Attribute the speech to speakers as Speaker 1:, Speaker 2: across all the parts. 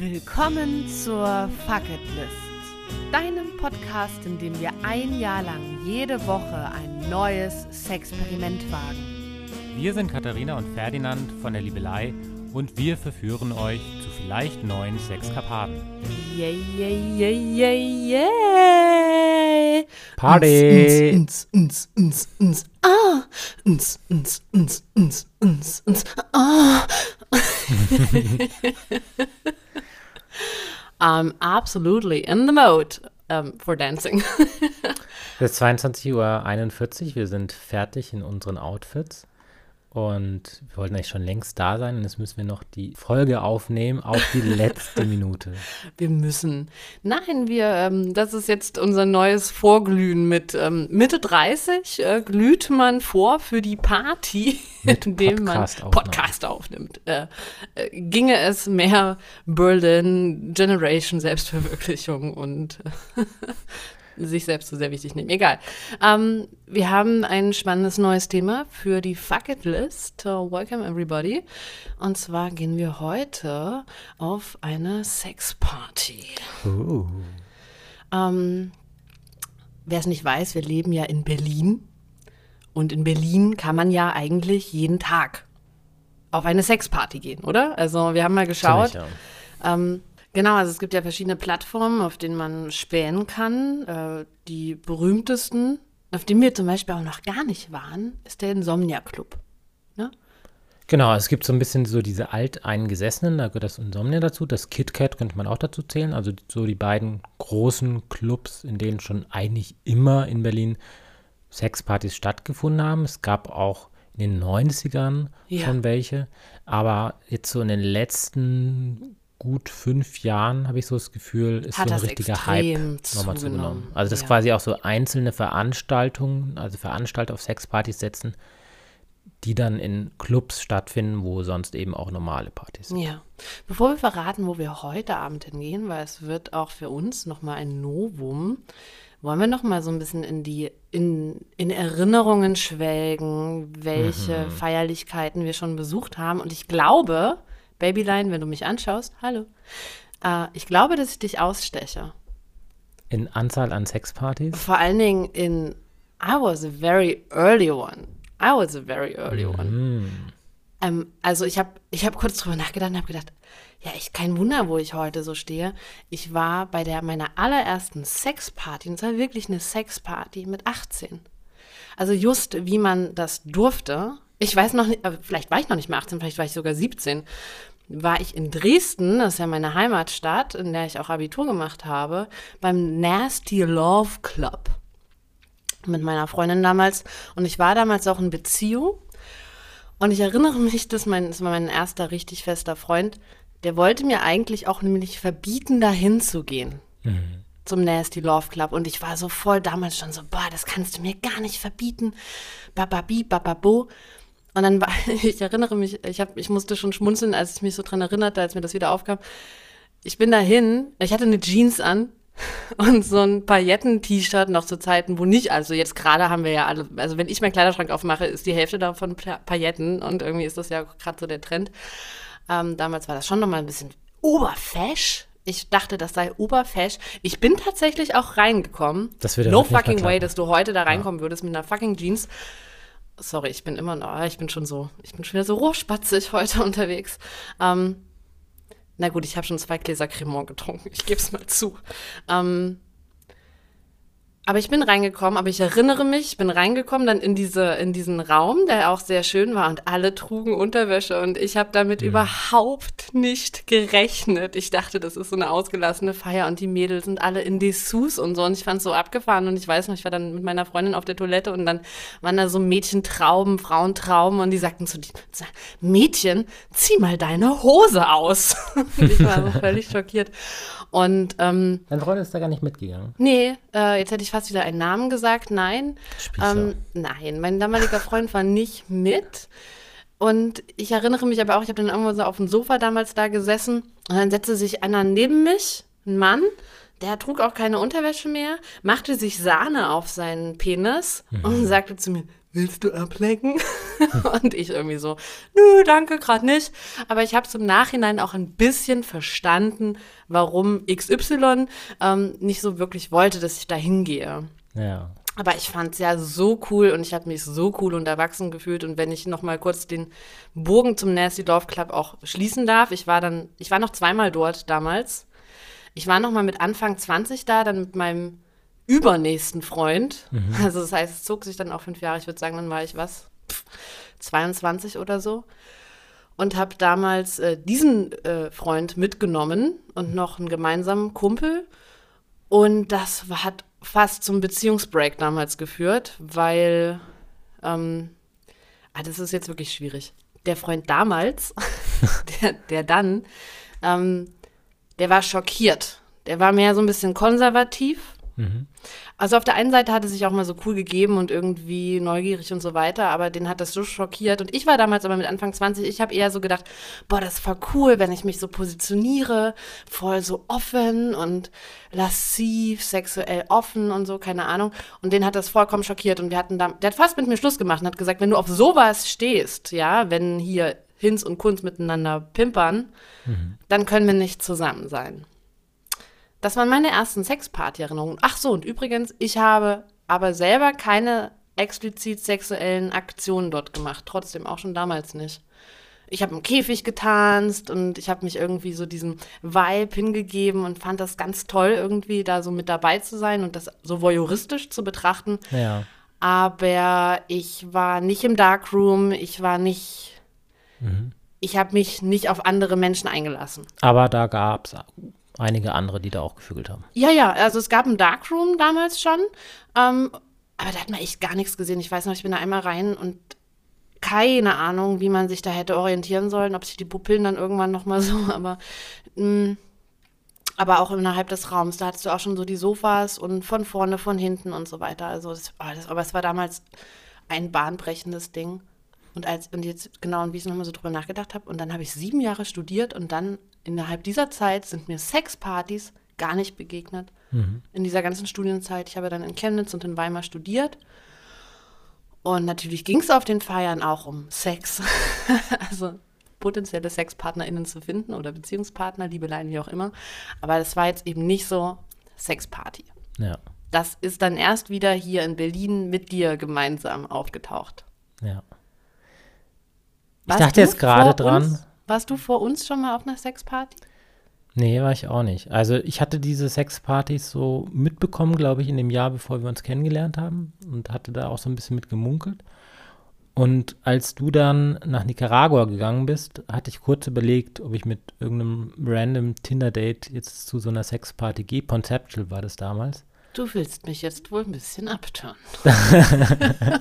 Speaker 1: Willkommen zur Fuck It List, deinem Podcast, in dem wir ein Jahr lang jede Woche ein neues Sexperiment wagen.
Speaker 2: Wir sind Katharina und Ferdinand von der Liebelei und wir verführen euch zu vielleicht neuen Sexkarpaten.
Speaker 1: Yay, yay, yay, yay, yay!
Speaker 2: Party!
Speaker 1: Uns, uns, uns, uns, ah! Uns, uns, uns, uns, uns, uns, ah! I'm absolutely in the mode um, for dancing.
Speaker 2: Es ist 22.41 Uhr, wir sind fertig in unseren Outfits. Und wir wollten eigentlich schon längst da sein und jetzt müssen wir noch die Folge aufnehmen auf die letzte Minute.
Speaker 1: Wir müssen. Nein, wir, ähm, das ist jetzt unser neues Vorglühen mit ähm, Mitte 30 äh, glüht man vor für die Party,
Speaker 2: Mit
Speaker 1: indem man
Speaker 2: Podcast-Aufnahme.
Speaker 1: Podcast aufnimmt. Äh, äh, ginge es mehr Berlin Generation Selbstverwirklichung und sich selbst so sehr wichtig nehmen. Egal. Ähm, wir haben ein spannendes neues Thema für die Fuck It List. Welcome everybody. Und zwar gehen wir heute auf eine Sexparty.
Speaker 2: Uh.
Speaker 1: Ähm, Wer es nicht weiß, wir leben ja in Berlin. Und in Berlin kann man ja eigentlich jeden Tag auf eine Sexparty gehen, oder? Also wir haben mal geschaut.
Speaker 2: Ziemlich, ja.
Speaker 1: Ähm, genau, also es gibt ja verschiedene Plattformen, auf denen man spähen kann. Äh, die berühmtesten, auf denen wir zum Beispiel auch noch gar nicht waren, ist der Insomnia Club. Ne?
Speaker 2: Genau, es gibt so ein bisschen so diese alteingesessenen, da gehört das Insomnia dazu, das KitKat könnte man auch dazu zählen, also so die beiden großen Clubs, in denen schon eigentlich immer in Berlin Sexpartys stattgefunden haben. Es gab auch in den 90ern
Speaker 1: Ja.
Speaker 2: schon welche, aber jetzt so in den letzten gut fünf Jahren habe ich so das Gefühl, ist
Speaker 1: Hat
Speaker 2: so ein
Speaker 1: das
Speaker 2: richtiger Hype nochmal zugenommen. Also dass
Speaker 1: ja.
Speaker 2: quasi auch so einzelne Veranstaltungen, also Veranstalter auf Sexpartys setzen, die dann in Clubs stattfinden, wo sonst eben auch normale Partys sind.
Speaker 1: Ja. Bevor wir verraten, wo wir heute Abend hingehen, weil es wird auch für uns nochmal ein Novum, wollen wir nochmal so ein bisschen in die, in, in Erinnerungen schwelgen, welche Feierlichkeiten wir schon besucht haben. Und ich glaube, Babyline, wenn du mich anschaust, hallo, äh, ich glaube, dass ich dich aussteche.
Speaker 2: In Anzahl an Sexpartys?
Speaker 1: Vor allen Dingen in, I was a very early one. I was a very early one.
Speaker 2: Hm.
Speaker 1: Ähm, also ich habe ich hab kurz drüber nachgedacht und habe gedacht, ja, ich kein Wunder, wo ich heute so stehe. Ich war bei der meiner allerersten Sexparty, und es war wirklich eine Sexparty mit 18. Also just wie man das durfte. Ich weiß noch nicht, äh, vielleicht war ich noch nicht mehr 18, vielleicht war ich sogar 17. War ich in Dresden, das ist ja meine Heimatstadt, in der ich auch Abitur gemacht habe, beim Nasty Love Club mit meiner Freundin damals. Und ich war damals auch in Beziehung. Und ich erinnere mich, dass mein, das war mein erster richtig fester Freund, der wollte mir eigentlich auch nämlich verbieten, dahin zu gehen. Zum Nasty Love Club. Und ich war so voll damals schon so, boah, das kannst du mir gar nicht verbieten. Bababi, bababo. Und dann war, ich erinnere mich, ich, hab, ich musste schon schmunzeln, als ich mich so dran erinnerte, als mir das wieder aufkam. Ich bin dahin, ich hatte eine Jeans an und so ein Pailletten-T-Shirt noch zu Zeiten, wo nicht, also jetzt gerade haben wir ja alle, also wenn ich meinen Kleiderschrank aufmache, ist die Hälfte davon Pa- Pailletten und irgendwie ist das ja gerade so der Trend. Ähm, damals war das schon nochmal ein bisschen oberfesch. Ich dachte, das sei oberfesch. Ich bin tatsächlich auch reingekommen.
Speaker 2: Das würde
Speaker 1: no fucking way, dass du heute da reinkommen würdest mit einer fucking Jeans. Sorry, ich bin immer noch, ich bin schon so, ich bin schon wieder so rohspatzig heute unterwegs. Ähm, na gut, ich habe schon zwei Gläser Cremant getrunken, ich gebe es mal zu. Ähm, aber ich bin reingekommen, aber ich erinnere mich, ich bin reingekommen dann in, diese, in diesen Raum, der auch sehr schön war und alle trugen Unterwäsche und ich habe damit überhaupt nicht gerechnet. Ich dachte, das ist so eine ausgelassene Feier und die Mädels sind alle in Dessous und so und ich fand es so abgefahren und ich weiß noch, ich war dann mit meiner Freundin auf der Toilette und dann waren da so Mädchentrauben, Frauentrauben und die sagten zu die, Mädchen, zieh mal deine Hose aus. und ich war so völlig schockiert. Und ähm,
Speaker 2: Dein Freund ist da gar nicht mitgegangen.
Speaker 1: Nee, äh, jetzt hätte ich fast wieder einen Namen gesagt. Nein. Ähm, nein, mein damaliger Freund war nicht mit. Und ich erinnere mich aber auch, ich habe dann irgendwo so auf dem Sofa damals da gesessen und dann setzte sich einer neben mich, ein Mann, der trug auch keine Unterwäsche mehr, machte sich Sahne auf seinen Penis und sagte zu mir, willst du ablecken? und ich irgendwie so, nö, danke, gerade nicht. Aber ich habe es im Nachhinein auch ein bisschen verstanden, warum XY ähm, nicht so wirklich wollte, dass ich da hingehe.
Speaker 2: Ja.
Speaker 1: Aber ich fand es ja so cool und ich habe mich so cool und erwachsen gefühlt. Und wenn ich noch mal kurz den Bogen zum Nasty Love Club auch schließen darf, ich war dann, ich war noch zweimal dort damals. Ich war noch mal mit Anfang 20 da, dann mit meinem übernächsten Freund.
Speaker 2: Mhm.
Speaker 1: Also das heißt, es zog sich dann auch fünf Jahre. Ich würde sagen, dann war ich was, Pff, 22 oder so. Und habe damals äh, diesen äh, Freund mitgenommen und noch einen gemeinsamen Kumpel. Und das hat fast zum Beziehungsbreak damals geführt, weil, ähm, ah, das ist jetzt wirklich schwierig. Der Freund damals, der, der dann, ähm, der war schockiert. Der war mehr so ein bisschen konservativ. Also auf der einen Seite hat er sich auch mal so cool gegeben und irgendwie neugierig und so weiter, aber den hat das so schockiert. Und ich war damals aber mit Anfang 20, ich habe eher so gedacht, boah, das ist voll cool, wenn ich mich so positioniere, voll so offen und lassiv, sexuell offen und so, keine Ahnung. Und den hat das vollkommen schockiert und wir hatten da, der hat fast mit mir Schluss gemacht und hat gesagt, wenn du auf sowas stehst, ja, wenn hier Hinz und Kunz miteinander pimpern, dann können wir nicht zusammen sein. Das waren meine ersten Sexparty-Erinnerungen. Ach so, und übrigens, ich habe aber selber keine explizit sexuellen Aktionen dort gemacht. Trotzdem auch schon damals nicht. Ich habe im Käfig getanzt und ich habe mich irgendwie so diesem Vibe hingegeben und fand das ganz toll, irgendwie da so mit dabei zu sein und das so voyeuristisch zu betrachten.
Speaker 2: Ja.
Speaker 1: Aber ich war nicht im Darkroom, ich war nicht. Ich habe mich nicht auf andere Menschen eingelassen.
Speaker 2: Aber da gab es einige andere, die da auch gefügelt haben.
Speaker 1: Ja, ja, also es gab ein Darkroom damals schon, ähm, aber da hat man echt gar nichts gesehen. Ich weiß noch, ich bin da einmal rein und keine Ahnung, wie man sich da hätte orientieren sollen, ob sich die Pupillen dann irgendwann noch mal so, aber mh, aber auch innerhalb des Raums, da hattest du auch schon so die Sofas und von vorne, von hinten und so weiter. Also das, oh, das aber es war damals ein bahnbrechendes Ding. Und als und jetzt genau, und wie ich nochmal so drüber nachgedacht habe, und dann habe ich sieben Jahre studiert und dann innerhalb dieser Zeit sind mir Sexpartys gar nicht begegnet. In dieser ganzen Studienzeit. Ich habe dann in Chemnitz und in Weimar studiert. Und natürlich ging es auf den Feiern auch um Sex. also potenzielle SexpartnerInnen zu finden oder Beziehungspartner, Liebeleien, wie auch immer. Aber das war jetzt eben nicht so Sexparty.
Speaker 2: Ja,
Speaker 1: Das ist dann erst wieder hier in Berlin mit dir gemeinsam aufgetaucht.
Speaker 2: ja. Ich
Speaker 1: Warst
Speaker 2: dachte jetzt gerade dran.
Speaker 1: Uns, warst du vor uns schon mal auf einer Sexparty?
Speaker 2: Nee, war ich auch nicht. Also ich hatte diese Sexpartys so mitbekommen, glaube ich, in dem Jahr, bevor wir uns kennengelernt haben und hatte da auch so ein bisschen mit gemunkelt. Und als du dann nach Nicaragua gegangen bist, hatte ich kurz überlegt, ob ich mit irgendeinem random Tinder-Date jetzt zu so einer Sexparty gehe. Conceptual war das damals.
Speaker 1: Du willst mich jetzt wohl ein bisschen abtören.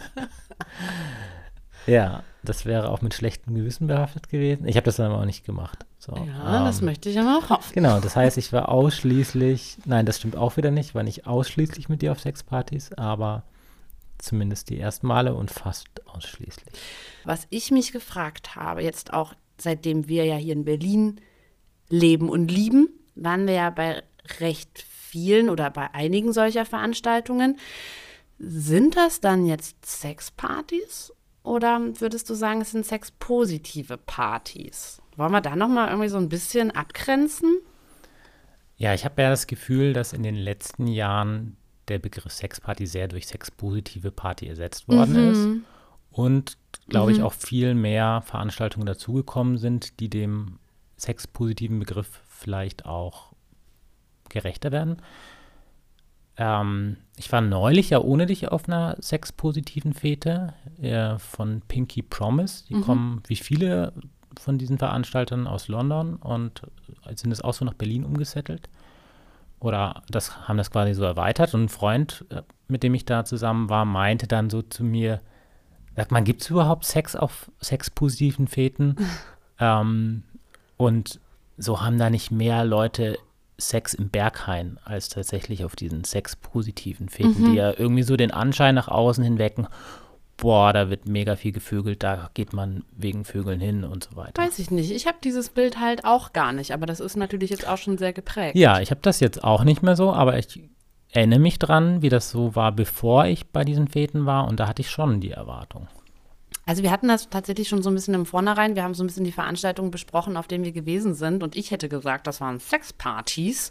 Speaker 2: Ja, das wäre auch mit schlechtem Gewissen behaftet gewesen. Ich habe das dann aber auch nicht gemacht. So,
Speaker 1: Ja, das
Speaker 2: ähm,
Speaker 1: möchte ich aber auch hoffen.
Speaker 2: Genau, das heißt, ich war ausschließlich, nein, das stimmt auch wieder nicht, war nicht ausschließlich mit dir auf Sexpartys, aber zumindest die ersten Male und fast ausschließlich.
Speaker 1: Was ich mich gefragt habe, jetzt auch seitdem wir ja hier in Berlin leben und lieben, waren wir ja bei recht vielen oder bei einigen solcher Veranstaltungen. Sind das dann jetzt Sexpartys oder würdest du sagen, es sind sexpositive Partys? Wollen wir da nochmal irgendwie so ein bisschen abgrenzen?
Speaker 2: Ja, ich habe ja das Gefühl, dass in den letzten Jahren der Begriff Sexparty sehr durch sexpositive Party ersetzt worden ist. Und, glaube ich, auch viel mehr Veranstaltungen dazugekommen sind, die dem sexpositiven Begriff vielleicht auch gerechter werden. Ähm, ich war neulich ja ohne dich auf einer sexpositiven Fete äh, von Pinky Promise. Die kommen wie viele von diesen Veranstaltern aus London und sind es auch so nach Berlin umgesettelt. Oder das haben das quasi so erweitert. Und ein Freund, äh, mit dem ich da zusammen war, meinte dann so zu mir, sagt man, gibt es überhaupt Sex auf sexpositiven Feten? ähm, und so haben da nicht mehr Leute Sex im Berghain als tatsächlich auf diesen sexpositiven Feten, die ja irgendwie so den Anschein nach außen hinwecken, boah, da wird mega viel gevögelt, da geht man wegen Vögeln hin und so weiter.
Speaker 1: Weiß ich nicht. Ich habe dieses Bild halt auch gar nicht, aber das ist natürlich jetzt auch schon sehr geprägt.
Speaker 2: Ja, ich habe das jetzt auch nicht mehr so, aber ich erinnere mich dran, wie das so war, bevor ich bei diesen Feten war und da hatte ich schon die Erwartung.
Speaker 1: Also wir hatten das tatsächlich schon so ein bisschen im Vornherein. Wir haben so ein bisschen die Veranstaltungen besprochen, auf denen wir gewesen sind. Und ich hätte gesagt, das waren Sexpartys.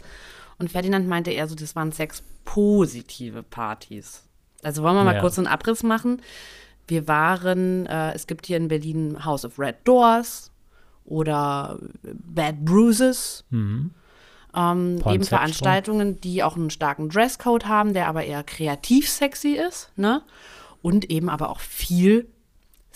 Speaker 1: Und Ferdinand meinte eher so, das waren sexpositive Partys. Also wollen wir mal
Speaker 2: Ja.
Speaker 1: kurz einen Abriss machen. Wir waren, äh, es gibt hier in Berlin House of Red Doors oder Bad Bruises. Ähm, eben. Veranstaltungen, die auch einen starken Dresscode haben, der aber eher kreativ sexy ist, ne? Und eben aber auch viel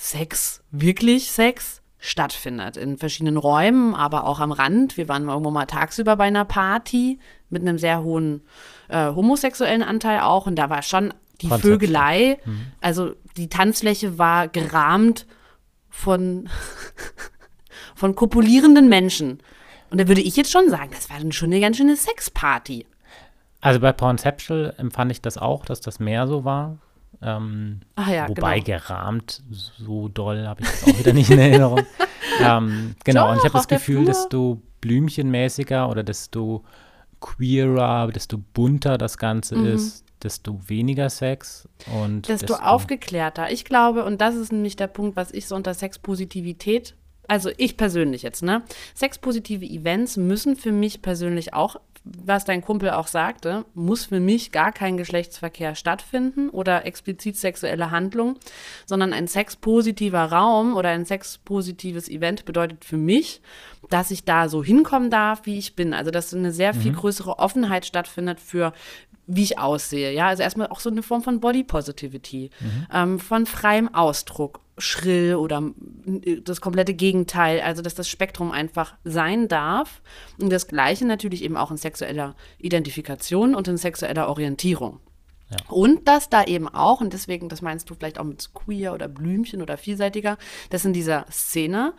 Speaker 1: Sex, wirklich Sex stattfindet in verschiedenen Räumen, aber auch am Rand. Wir waren irgendwo mal tagsüber bei einer Party mit einem sehr hohen äh, homosexuellen Anteil auch und da war schon die
Speaker 2: Konzept.
Speaker 1: Vögelei, also die Tanzfläche war gerahmt von, von kopulierenden Menschen. Und da würde ich jetzt schon sagen, das war dann schon eine ganz schöne Sexparty.
Speaker 2: Also bei Pornceptual empfand ich das auch, dass das mehr so war. Ähm,
Speaker 1: ja,
Speaker 2: wobei
Speaker 1: genau.
Speaker 2: gerahmt, so doll habe ich das auch wieder nicht in Erinnerung. ähm, genau, und ich
Speaker 1: Doch,
Speaker 2: habe das Gefühl, desto blümchenmäßiger oder desto queerer, desto bunter das Ganze ist, desto weniger Sex und
Speaker 1: Mhm. desto aufgeklärter. Ich glaube, und das ist nämlich der Punkt, was ich so unter Sexpositivität, also ich persönlich jetzt, ne? Sexpositive Events müssen für mich persönlich auch, was dein Kumpel auch sagte, muss für mich gar kein Geschlechtsverkehr stattfinden oder explizit sexuelle Handlung, sondern ein sexpositiver Raum oder ein sexpositives Event bedeutet für mich, dass ich da so hinkommen darf, wie ich bin. Also, dass eine sehr viel größere Offenheit stattfindet für wie ich aussehe. Ja, also erstmal auch so eine Form von Body Positivity, ähm, von freiem Ausdruck, schrill oder das komplette Gegenteil. Also, dass das Spektrum einfach sein darf. Und das Gleiche natürlich eben auch in sexueller Identifikation und in sexueller Orientierung. Und dass da eben auch, und deswegen, das meinst du vielleicht auch mit queer oder Blümchen oder vielseitiger, dass in dieser Szene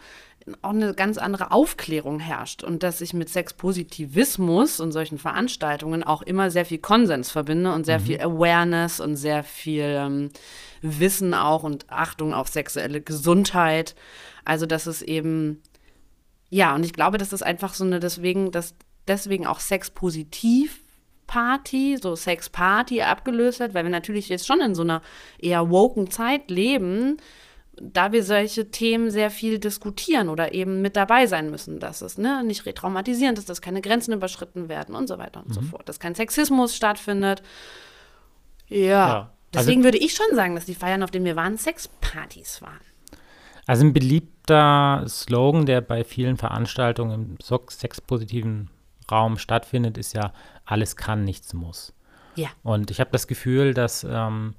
Speaker 1: auch eine ganz andere Aufklärung herrscht und dass ich mit Sexpositivismus und solchen Veranstaltungen auch immer sehr viel Konsens verbinde und sehr viel Awareness und sehr viel ähm, Wissen auch und Achtung auf sexuelle Gesundheit. Also, dass es eben ja, und ich glaube, das ist einfach so eine, deswegen, dass deswegen auch Sexpositiv Party, so Sexparty abgelöst hat, weil wir natürlich jetzt schon in so einer eher woken Zeit leben, da wir solche Themen sehr viel diskutieren oder eben mit dabei sein müssen, dass es ne, nicht retraumatisierend ist, dass keine Grenzen überschritten werden und so weiter und so fort, dass kein Sexismus stattfindet. Ja,
Speaker 2: Ja, also-
Speaker 1: deswegen würde ich schon sagen, dass die Feiern, auf denen wir waren, Sexpartys waren.
Speaker 2: Also ein beliebter Slogan, der bei vielen Veranstaltungen im sexpositiven Raum stattfindet, ist ja, alles kann, nichts muss.
Speaker 1: Ja.
Speaker 2: Und ich habe das Gefühl, dass ähm,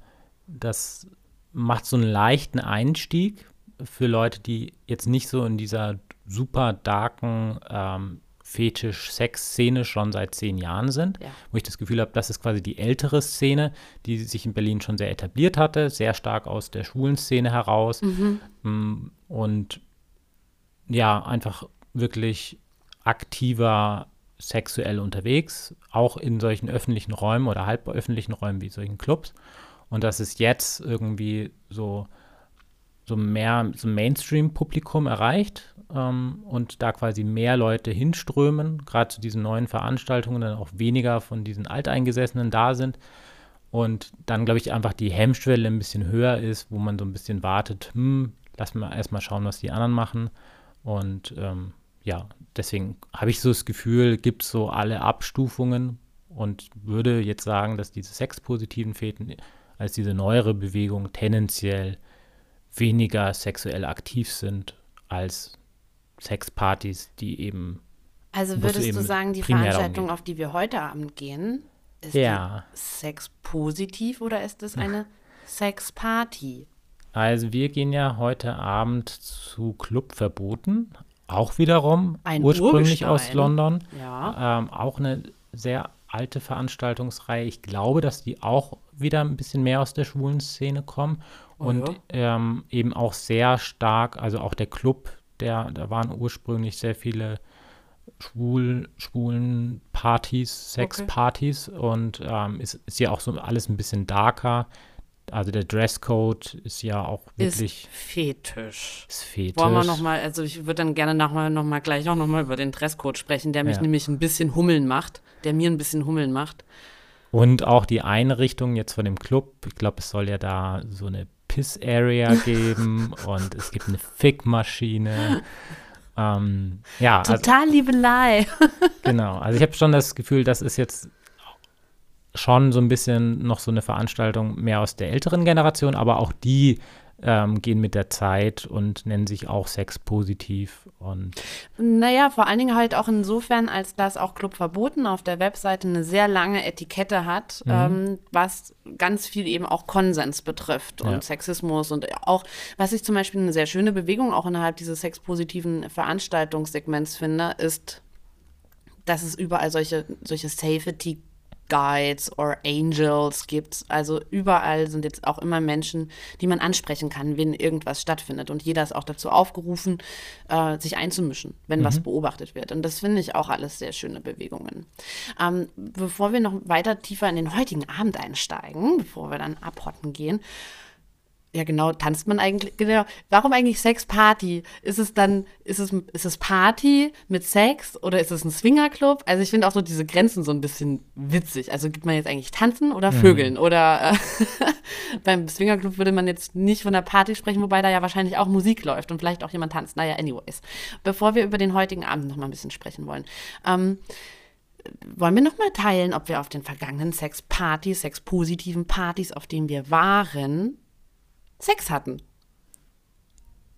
Speaker 2: das macht so einen leichten Einstieg für Leute, die jetzt nicht so in dieser super darken ähm, Fetisch-Sex-Szene schon seit zehn Jahren sind,
Speaker 1: Ja.
Speaker 2: wo ich das Gefühl habe, das ist quasi die ältere Szene, die sich in Berlin schon sehr etabliert hatte, sehr stark aus der schwulen Szene heraus Mm, und ja, einfach wirklich aktiver sexuell unterwegs, auch in solchen öffentlichen Räumen oder halböffentlichen Räumen wie solchen Clubs. Und dass es jetzt irgendwie so, so mehr so Mainstream-Publikum erreicht ähm, und da quasi mehr Leute hinströmen, gerade zu diesen neuen Veranstaltungen, dann auch weniger von diesen Alteingesessenen da sind. Und dann, glaube ich, einfach die Hemmschwelle ein bisschen höher ist, wo man so ein bisschen wartet, hm, lass mal erstmal schauen, was die anderen machen. Und ähm, ja, deswegen habe ich so das Gefühl, gibt es so alle Abstufungen und würde jetzt sagen, dass diese sexpositiven Feten als diese neuere Bewegung tendenziell weniger sexuell aktiv sind als Sexpartys, die eben
Speaker 1: Also würdest
Speaker 2: eben
Speaker 1: du sagen, die Veranstaltung, auf die wir heute Abend gehen, ist
Speaker 2: Ja.
Speaker 1: sexpositiv oder ist es eine Sexparty?
Speaker 2: Also wir gehen ja heute Abend zu Club Verboten, auch wiederum
Speaker 1: Ein
Speaker 2: ursprünglich aus
Speaker 1: Urgestein.
Speaker 2: London.
Speaker 1: Ja.
Speaker 2: Ähm, auch eine sehr alte Veranstaltungsreihe. Ich glaube, dass die auch wieder ein bisschen mehr aus der schwulen Szene kommen und
Speaker 1: Oh ja.
Speaker 2: ähm, eben auch sehr stark, also auch der Club, der, da waren ursprünglich sehr viele schwul, schwulen Partys, Sexpartys und ähm, ist, ist ja auch so alles ein bisschen darker. Also der Dresscode ist ja auch wirklich
Speaker 1: Ist fetisch.
Speaker 2: ist fetisch.
Speaker 1: Wollen wir nochmal, also ich würde dann gerne nachher noch mal gleich auch nochmal über den Dresscode sprechen, der mich
Speaker 2: Ja.
Speaker 1: nämlich ein bisschen hummeln macht, der mir ein bisschen hummeln macht.
Speaker 2: Und auch die Einrichtung jetzt von dem Club, ich glaube, es soll ja da so eine Piss-Area geben und es gibt eine Fick-Maschine. Ähm, ja, also
Speaker 1: Total Liebelei.
Speaker 2: Genau, also ich habe schon das Gefühl, das ist jetzt schon so ein bisschen noch so eine Veranstaltung mehr aus der älteren Generation, aber auch die ähm, gehen mit der Zeit und nennen sich auch sexpositiv und
Speaker 1: Naja, vor allen Dingen halt auch insofern, als dass auch Club Verboten auf der Webseite eine sehr lange Etikette hat, ähm, was ganz viel eben auch Konsens betrifft und
Speaker 2: Ja.
Speaker 1: Sexismus und auch, was ich zum Beispiel eine sehr schöne Bewegung auch innerhalb dieses sexpositiven Veranstaltungssegments finde, ist, dass es überall solche, solche Safety Guides or Angels gibt. Also überall sind jetzt auch immer Menschen, die man ansprechen kann, wenn irgendwas stattfindet. Und jeder ist auch dazu aufgerufen, äh, sich einzumischen, wenn was beobachtet wird. Und das finde ich auch alles sehr schöne Bewegungen. Ähm, bevor wir noch weiter tiefer in den heutigen Abend einsteigen, bevor wir dann abhotten gehen, ja, genau, tanzt man eigentlich, genau. Warum eigentlich Sexparty? Ist es dann, ist es, ist es Party mit Sex oder ist es ein Swingerclub? Also ich finde auch so diese Grenzen so ein bisschen witzig. Also gibt man jetzt eigentlich tanzen oder vögeln? Oder äh, beim Swingerclub würde man jetzt nicht von der Party sprechen, wobei da ja wahrscheinlich auch Musik läuft und vielleicht auch jemand tanzt. Naja, anyways. Bevor wir über den heutigen Abend noch mal ein bisschen sprechen wollen. Ähm, wollen wir noch mal teilen, ob wir auf den vergangenen Sexpartys, sexpositiven Partys, auf denen wir waren, Sex hatten?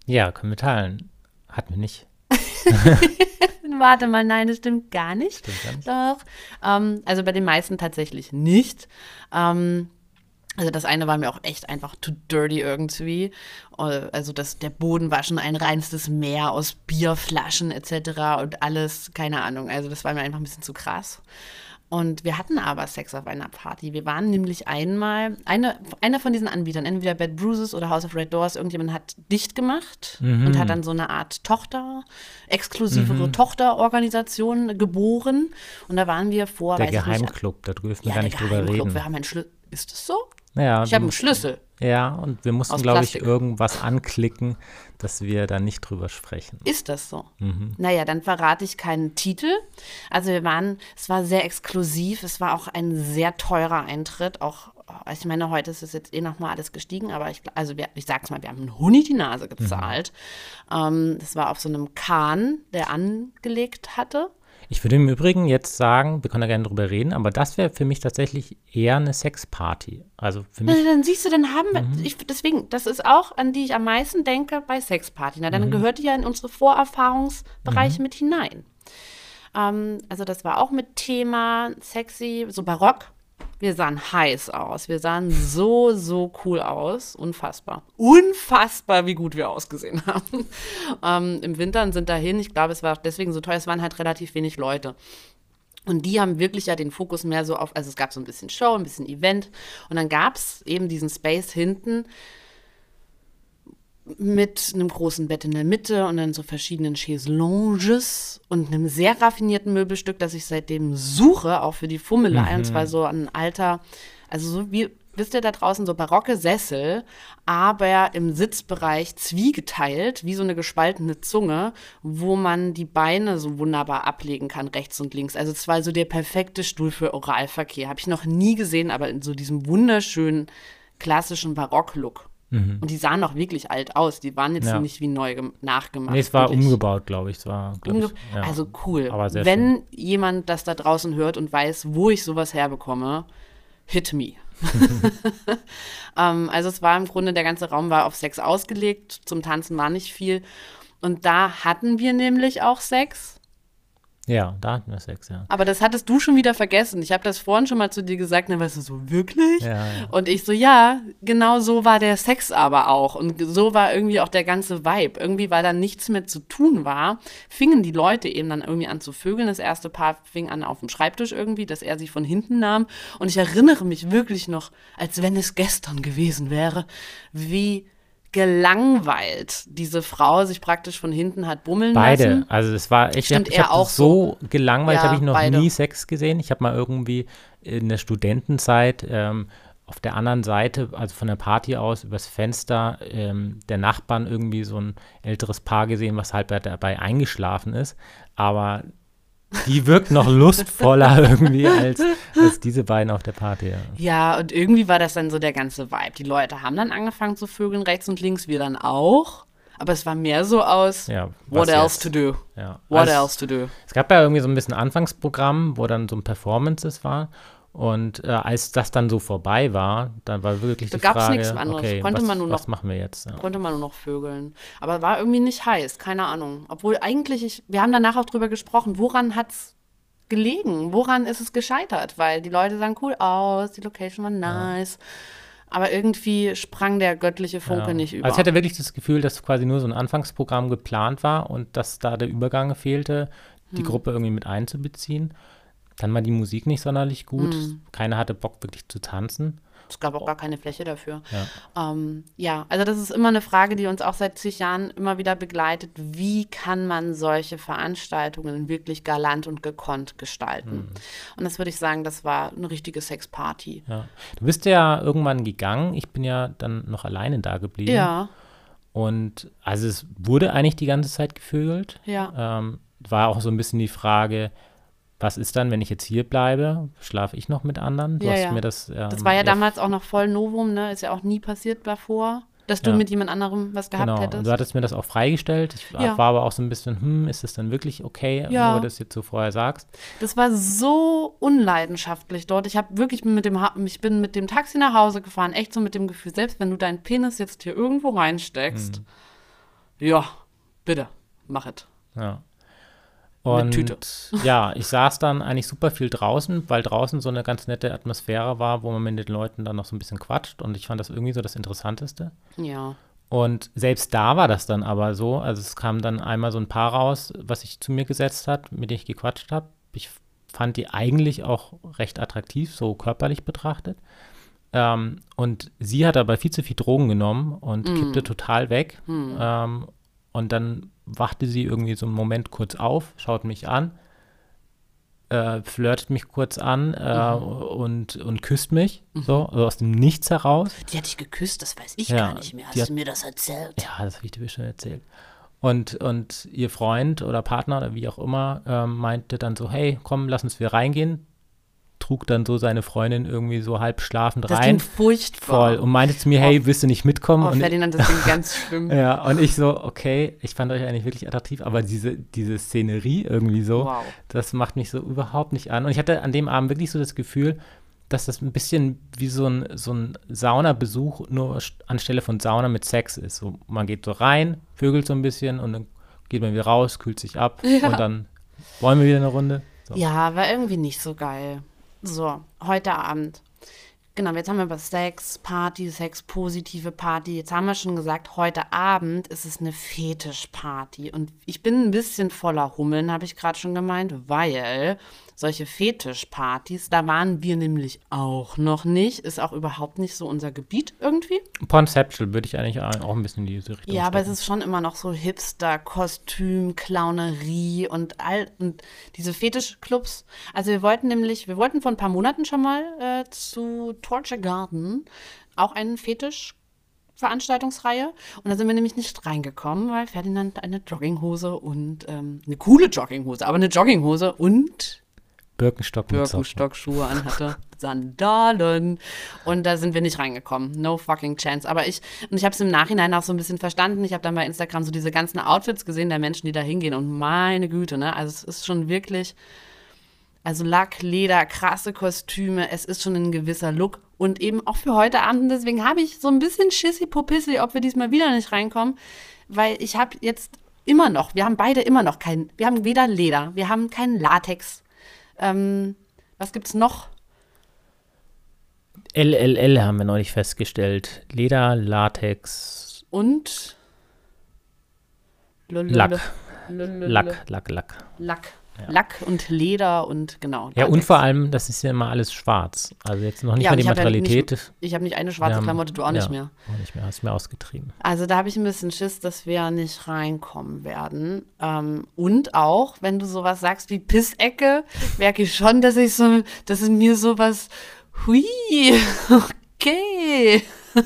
Speaker 2: ja, können wir teilen. Hatten wir nicht.
Speaker 1: Warte mal, nein, das stimmt gar nicht.
Speaker 2: Stimmt gar nicht.
Speaker 1: Doch. Ähm, also bei den meisten tatsächlich nicht. Ähm, also das eine war mir auch echt einfach too dirty irgendwie. Also das, der Boden war schon ein reinstes Meer aus Bierflaschen etc. und alles, keine Ahnung. Also das war mir einfach ein bisschen zu krass. Und wir hatten aber Sex auf einer Party. Wir waren nämlich einmal, eine, einer von diesen Anbietern, entweder Bad Bruises oder House of Red Doors, irgendjemand hat dicht gemacht und hat dann so eine Art Tochter, exklusivere Tochterorganisation geboren. Und da waren wir vor,
Speaker 2: Der Geheimclub, da dürfen wir
Speaker 1: ja,
Speaker 2: gar nicht drüber reden.
Speaker 1: Wir haben einen Schlüssel. Ist das so?
Speaker 2: Naja,
Speaker 1: Ich habe einen Schlüssel.
Speaker 2: ja, und wir mussten, glaube ich, irgendwas anklicken, dass wir da nicht drüber sprechen.
Speaker 1: Ist das so?
Speaker 2: Mhm.
Speaker 1: Naja, dann verrate ich keinen Titel. Also wir waren, es war sehr exklusiv, es war auch ein sehr teurer Eintritt, auch ich meine, heute ist es jetzt eh nochmal alles gestiegen, aber ich, also wir, ich sag's mal, wir haben einen Huni die Nase gezahlt. Ähm, das war auf so einem Kahn, der angelegt hatte.
Speaker 2: Ich würde im Übrigen jetzt sagen, wir können da gerne drüber reden, aber das wäre für mich tatsächlich eher eine Sexparty. Also für mich,
Speaker 1: Na, Dann siehst du, dann haben wir,
Speaker 2: Mhm.
Speaker 1: ich, deswegen, das ist auch, an die ich am meisten denke bei Sexparty. Na,
Speaker 2: Mhm.
Speaker 1: dann gehört die ja in unsere Vorerfahrungsbereiche mit hinein. Ähm, also das war auch mit Thema sexy, so barock. Wir sahen heiß aus. Wir sahen so, so cool aus. Unfassbar. Unfassbar, wie gut wir ausgesehen haben. ähm, Im Winter sind dahin, ich glaube, es war deswegen so teuer, es waren halt relativ wenig Leute. Und die haben wirklich ja den Fokus mehr so auf, also es gab so ein bisschen Show, ein bisschen Event. Und dann gab es eben diesen Space hinten mit einem großen Bett in der Mitte und dann so verschiedenen Chaiselonges und einem sehr raffinierten Möbelstück, das ich seitdem suche, auch für die Fummelei. Und zwar so ein alter, also so wie, wisst ihr da draußen, so barocke Sessel, aber im Sitzbereich zwiegeteilt, wie so eine gespaltene Zunge, wo man die Beine so wunderbar ablegen kann, rechts und links. Also es war so der perfekte Stuhl für Oralverkehr. Habe ich noch nie gesehen, aber in so diesem wunderschönen klassischen Barock-Look. Und die sahen auch wirklich alt aus. Die waren jetzt
Speaker 2: Ja.
Speaker 1: nicht wie neu gem- nachgemacht.
Speaker 2: nee, es war
Speaker 1: wirklich.
Speaker 2: umgebaut, glaube ich. Es war, glaub
Speaker 1: Umge
Speaker 2: ich, ja.
Speaker 1: Also cool. Wenn jemand das da draußen hört und weiß, wo ich sowas herbekomme, hit me. ähm, also es war im Grunde, der ganze Raum war auf Sex ausgelegt. Zum Tanzen war nicht viel. Und da hatten wir nämlich auch Sex.
Speaker 2: Ja, da hatten wir Sex, ja.
Speaker 1: Aber das hattest du schon wieder vergessen. Ich habe das vorhin schon mal zu dir gesagt, dann weißt du so, wirklich?
Speaker 2: Ja, ja.
Speaker 1: Und ich so, ja, genau so war der Sex aber auch. Und so war irgendwie auch der ganze Vibe. Irgendwie, weil da nichts mehr zu tun war, fingen die Leute eben dann irgendwie an zu vögeln. Das erste Paar fing an auf dem Schreibtisch irgendwie, dass er sie von hinten nahm. Und ich erinnere mich wirklich noch, als wenn es gestern gewesen wäre, wie gelangweilt diese Frau sich praktisch von hinten hat bummeln
Speaker 2: Beide.
Speaker 1: lassen.
Speaker 2: Also es war echt, ich
Speaker 1: Stimmt,
Speaker 2: habe ich
Speaker 1: er
Speaker 2: hab
Speaker 1: auch
Speaker 2: so gelangweilt,
Speaker 1: Ja,
Speaker 2: habe ich noch
Speaker 1: beide.
Speaker 2: nie Sex gesehen. Ich habe mal irgendwie in der Studentenzeit ähm, auf der anderen Seite, also von der Party aus, übers Fenster ähm, der Nachbarn irgendwie so ein älteres Paar gesehen, was halb dabei eingeschlafen ist. Aber Die wirkt noch lustvoller irgendwie als, als diese beiden auf der Party. Ja.
Speaker 1: Ja, und irgendwie war das dann so der ganze Vibe. Die Leute haben dann angefangen zu vögeln, rechts und links, wir dann auch. Aber es war mehr so aus,
Speaker 2: Ja,
Speaker 1: what else
Speaker 2: jetzt?
Speaker 1: to do?
Speaker 2: Ja.
Speaker 1: What
Speaker 2: Also,
Speaker 1: else to do?
Speaker 2: Es gab ja irgendwie so ein bisschen Anfangsprogramm, wo dann so ein Performances war. Und äh, als das dann so vorbei war, dann war wirklich
Speaker 1: Da
Speaker 2: die
Speaker 1: gab's
Speaker 2: Frage,
Speaker 1: nichts anderes.
Speaker 2: okay,
Speaker 1: Konnte
Speaker 2: was,
Speaker 1: man nur
Speaker 2: was
Speaker 1: noch-
Speaker 2: machen wir jetzt? Ja.
Speaker 1: Konnte man nur noch vögeln. Aber war irgendwie nicht heiß, keine Ahnung. Obwohl eigentlich, ich, wir haben danach auch drüber gesprochen, woran hat's gelegen? Woran ist es gescheitert? Weil die Leute sahen cool aus, die Location war nice. Aber irgendwie sprang der göttliche Funke
Speaker 2: Ja.
Speaker 1: nicht über.
Speaker 2: Also ich hatte wirklich das Gefühl, dass quasi nur so ein Anfangsprogramm geplant war und dass da der Übergang fehlte, die
Speaker 1: Hm.
Speaker 2: Gruppe irgendwie mit einzubeziehen. Dann war die Musik nicht sonderlich gut.
Speaker 1: Hm.
Speaker 2: Keiner hatte Bock wirklich zu tanzen.
Speaker 1: Es gab auch gar keine Fläche dafür.
Speaker 2: Ja.
Speaker 1: Ähm, ja, also das ist immer eine Frage, die uns auch seit zig Jahren immer wieder begleitet. Wie kann man solche Veranstaltungen wirklich galant und gekonnt gestalten? Und das würde ich sagen, das war eine richtige Sexparty.
Speaker 2: Ja. Du bist ja irgendwann gegangen. Ich bin ja dann noch alleine da geblieben.
Speaker 1: Ja,
Speaker 2: Und also es wurde eigentlich die ganze Zeit gevögelt.
Speaker 1: ja.
Speaker 2: Ähm, war auch so ein bisschen die Frage, was ist dann, wenn ich jetzt hier bleibe? Schlafe ich noch mit anderen? Du
Speaker 1: Ja,
Speaker 2: hast
Speaker 1: ja.
Speaker 2: mir das. Ähm,
Speaker 1: Das war ja damals auch noch voll Novum, ne? Ist ja auch nie passiert davor, dass du
Speaker 2: Ja.
Speaker 1: mit jemand anderem was gehabt
Speaker 2: Genau, und
Speaker 1: hättest.
Speaker 2: du hattest mir das auch freigestellt. Ich war aber auch so ein bisschen, hm, ist das dann wirklich okay,
Speaker 1: Ja.
Speaker 2: wo du das jetzt so vorher sagst?
Speaker 1: Das war so unleidenschaftlich dort. Ich habe wirklich mit dem, ich bin mit dem Taxi nach Hause gefahren, echt so mit dem Gefühl, selbst wenn du deinen Penis jetzt hier irgendwo reinsteckst,
Speaker 2: Mhm.
Speaker 1: ja, bitte, mach es.
Speaker 2: Ja.
Speaker 1: Mit
Speaker 2: Und
Speaker 1: Tüte.
Speaker 2: ja, ich saß dann eigentlich super viel draußen, weil draußen so eine ganz nette Atmosphäre war, wo man mit den Leuten dann noch so ein bisschen quatscht und ich fand das irgendwie so das Interessanteste.
Speaker 1: Ja.
Speaker 2: Und selbst da war das dann aber so, also es kam dann einmal so ein Paar raus, was sich zu mir gesetzt hat, mit dem ich gequatscht habe. Ich fand die eigentlich auch recht attraktiv, so körperlich betrachtet. Ähm, und sie hat aber viel zu viel Drogen genommen und kippte total weg. Ähm, und dann wachte sie irgendwie so einen Moment kurz auf, schaut mich an, äh, flirtet mich kurz an äh, und, und küsst mich, so also aus dem Nichts heraus.
Speaker 1: Die hat dich geküsst, das weiß ich
Speaker 2: Ja,
Speaker 1: gar nicht mehr. Hast
Speaker 2: hat-
Speaker 1: du mir das erzählt?
Speaker 2: Ja, das habe ich dir schon erzählt. Und, und ihr Freund oder Partner oder wie auch immer ähm, meinte dann so, hey, komm, lass uns wir reingehen. Trug dann so seine Freundin irgendwie so halb schlafend
Speaker 1: Das
Speaker 2: rein.
Speaker 1: furchtbar.
Speaker 2: Voll. Und meinte zu mir, hey, willst du nicht mitkommen?
Speaker 1: Oh,
Speaker 2: und,
Speaker 1: Ferdinand, das klingt ganz schlimm.
Speaker 2: ja, und ich so, okay, ich fand euch eigentlich wirklich attraktiv, aber diese, diese Szenerie irgendwie so,
Speaker 1: Wow.
Speaker 2: das macht mich so überhaupt nicht an. Und ich hatte an dem Abend wirklich so das Gefühl, dass das ein bisschen wie so ein, so ein Saunabesuch nur st- anstelle von Sauna mit Sex ist. So, man geht so rein, vögelt so ein bisschen und dann geht man wieder raus, kühlt sich ab
Speaker 1: Ja.
Speaker 2: und dann wollen wir wieder eine Runde. So.
Speaker 1: Ja, war irgendwie nicht so geil. So, heute Abend. Genau, jetzt haben wir über Sex, Party, Sex, positive Party. Jetzt haben wir schon gesagt, heute Abend ist es eine Fetischparty. Und ich bin ein bisschen voller Hummeln, habe ich gerade schon gemeint, weil solche Fetischpartys, da waren wir nämlich auch noch nicht. Ist auch überhaupt nicht so unser Gebiet irgendwie.
Speaker 2: Conceptual würde ich eigentlich auch ein bisschen in diese Richtung
Speaker 1: Ja, aber es
Speaker 2: stecken.
Speaker 1: ist schon immer noch so Hipster, Kostüm, Clownerie und all und diese Fetischclubs. Also wir wollten nämlich, wir wollten vor ein paar Monaten schon mal äh, zu Torture Garden auch einen Fetisch Veranstaltungsreihe und da sind wir nämlich nicht reingekommen, weil Ferdinand eine Jogginghose und ähm, eine coole Jogginghose, aber eine Jogginghose und
Speaker 2: Birkenstock.
Speaker 1: Birkenstock-Schuhe anhatte, Sandalen. Und da sind wir nicht reingekommen. No fucking chance. Aber ich, und ich habe es im Nachhinein auch so ein bisschen verstanden. Ich habe dann bei Instagram so diese ganzen Outfits gesehen der Menschen, die da hingehen. Und meine Güte, ne? Also es ist schon wirklich, also Lack, Leder, krasse Kostüme. Es ist schon ein gewisser Look. Und eben auch für heute Abend. Und deswegen habe ich so ein bisschen Schissi-Popissi, ob wir diesmal wieder nicht reinkommen. Weil ich habe jetzt immer noch, wir haben beide immer noch kein, wir haben weder Leder, wir haben keinen Latex. Ähm, was gibt's noch?
Speaker 2: LLL haben wir neulich festgestellt. Leder, Latex,
Speaker 1: Und.
Speaker 2: Lack.
Speaker 1: Lululul.
Speaker 2: Lack, Lack, Lack.
Speaker 1: Lack. Lack und Leder und genau.
Speaker 2: Ja, und vor allem, das ist ja immer alles schwarz. Also jetzt noch nicht
Speaker 1: Ja,
Speaker 2: mal die
Speaker 1: ich hab ja
Speaker 2: Materialität.
Speaker 1: nicht- Ich habe nicht eine schwarze
Speaker 2: haben-
Speaker 1: Klamotte, du auch nicht
Speaker 2: ja,
Speaker 1: mehr.
Speaker 2: Auch nicht mehr, hast mir ausgetrieben.
Speaker 1: Also da habe ich ein bisschen Schiss, dass wir nicht reinkommen werden. Ähm, und auch, wenn du sowas sagst wie Pissecke, merke ich schon, dass ich so, dass in mir sowas, hui, okay.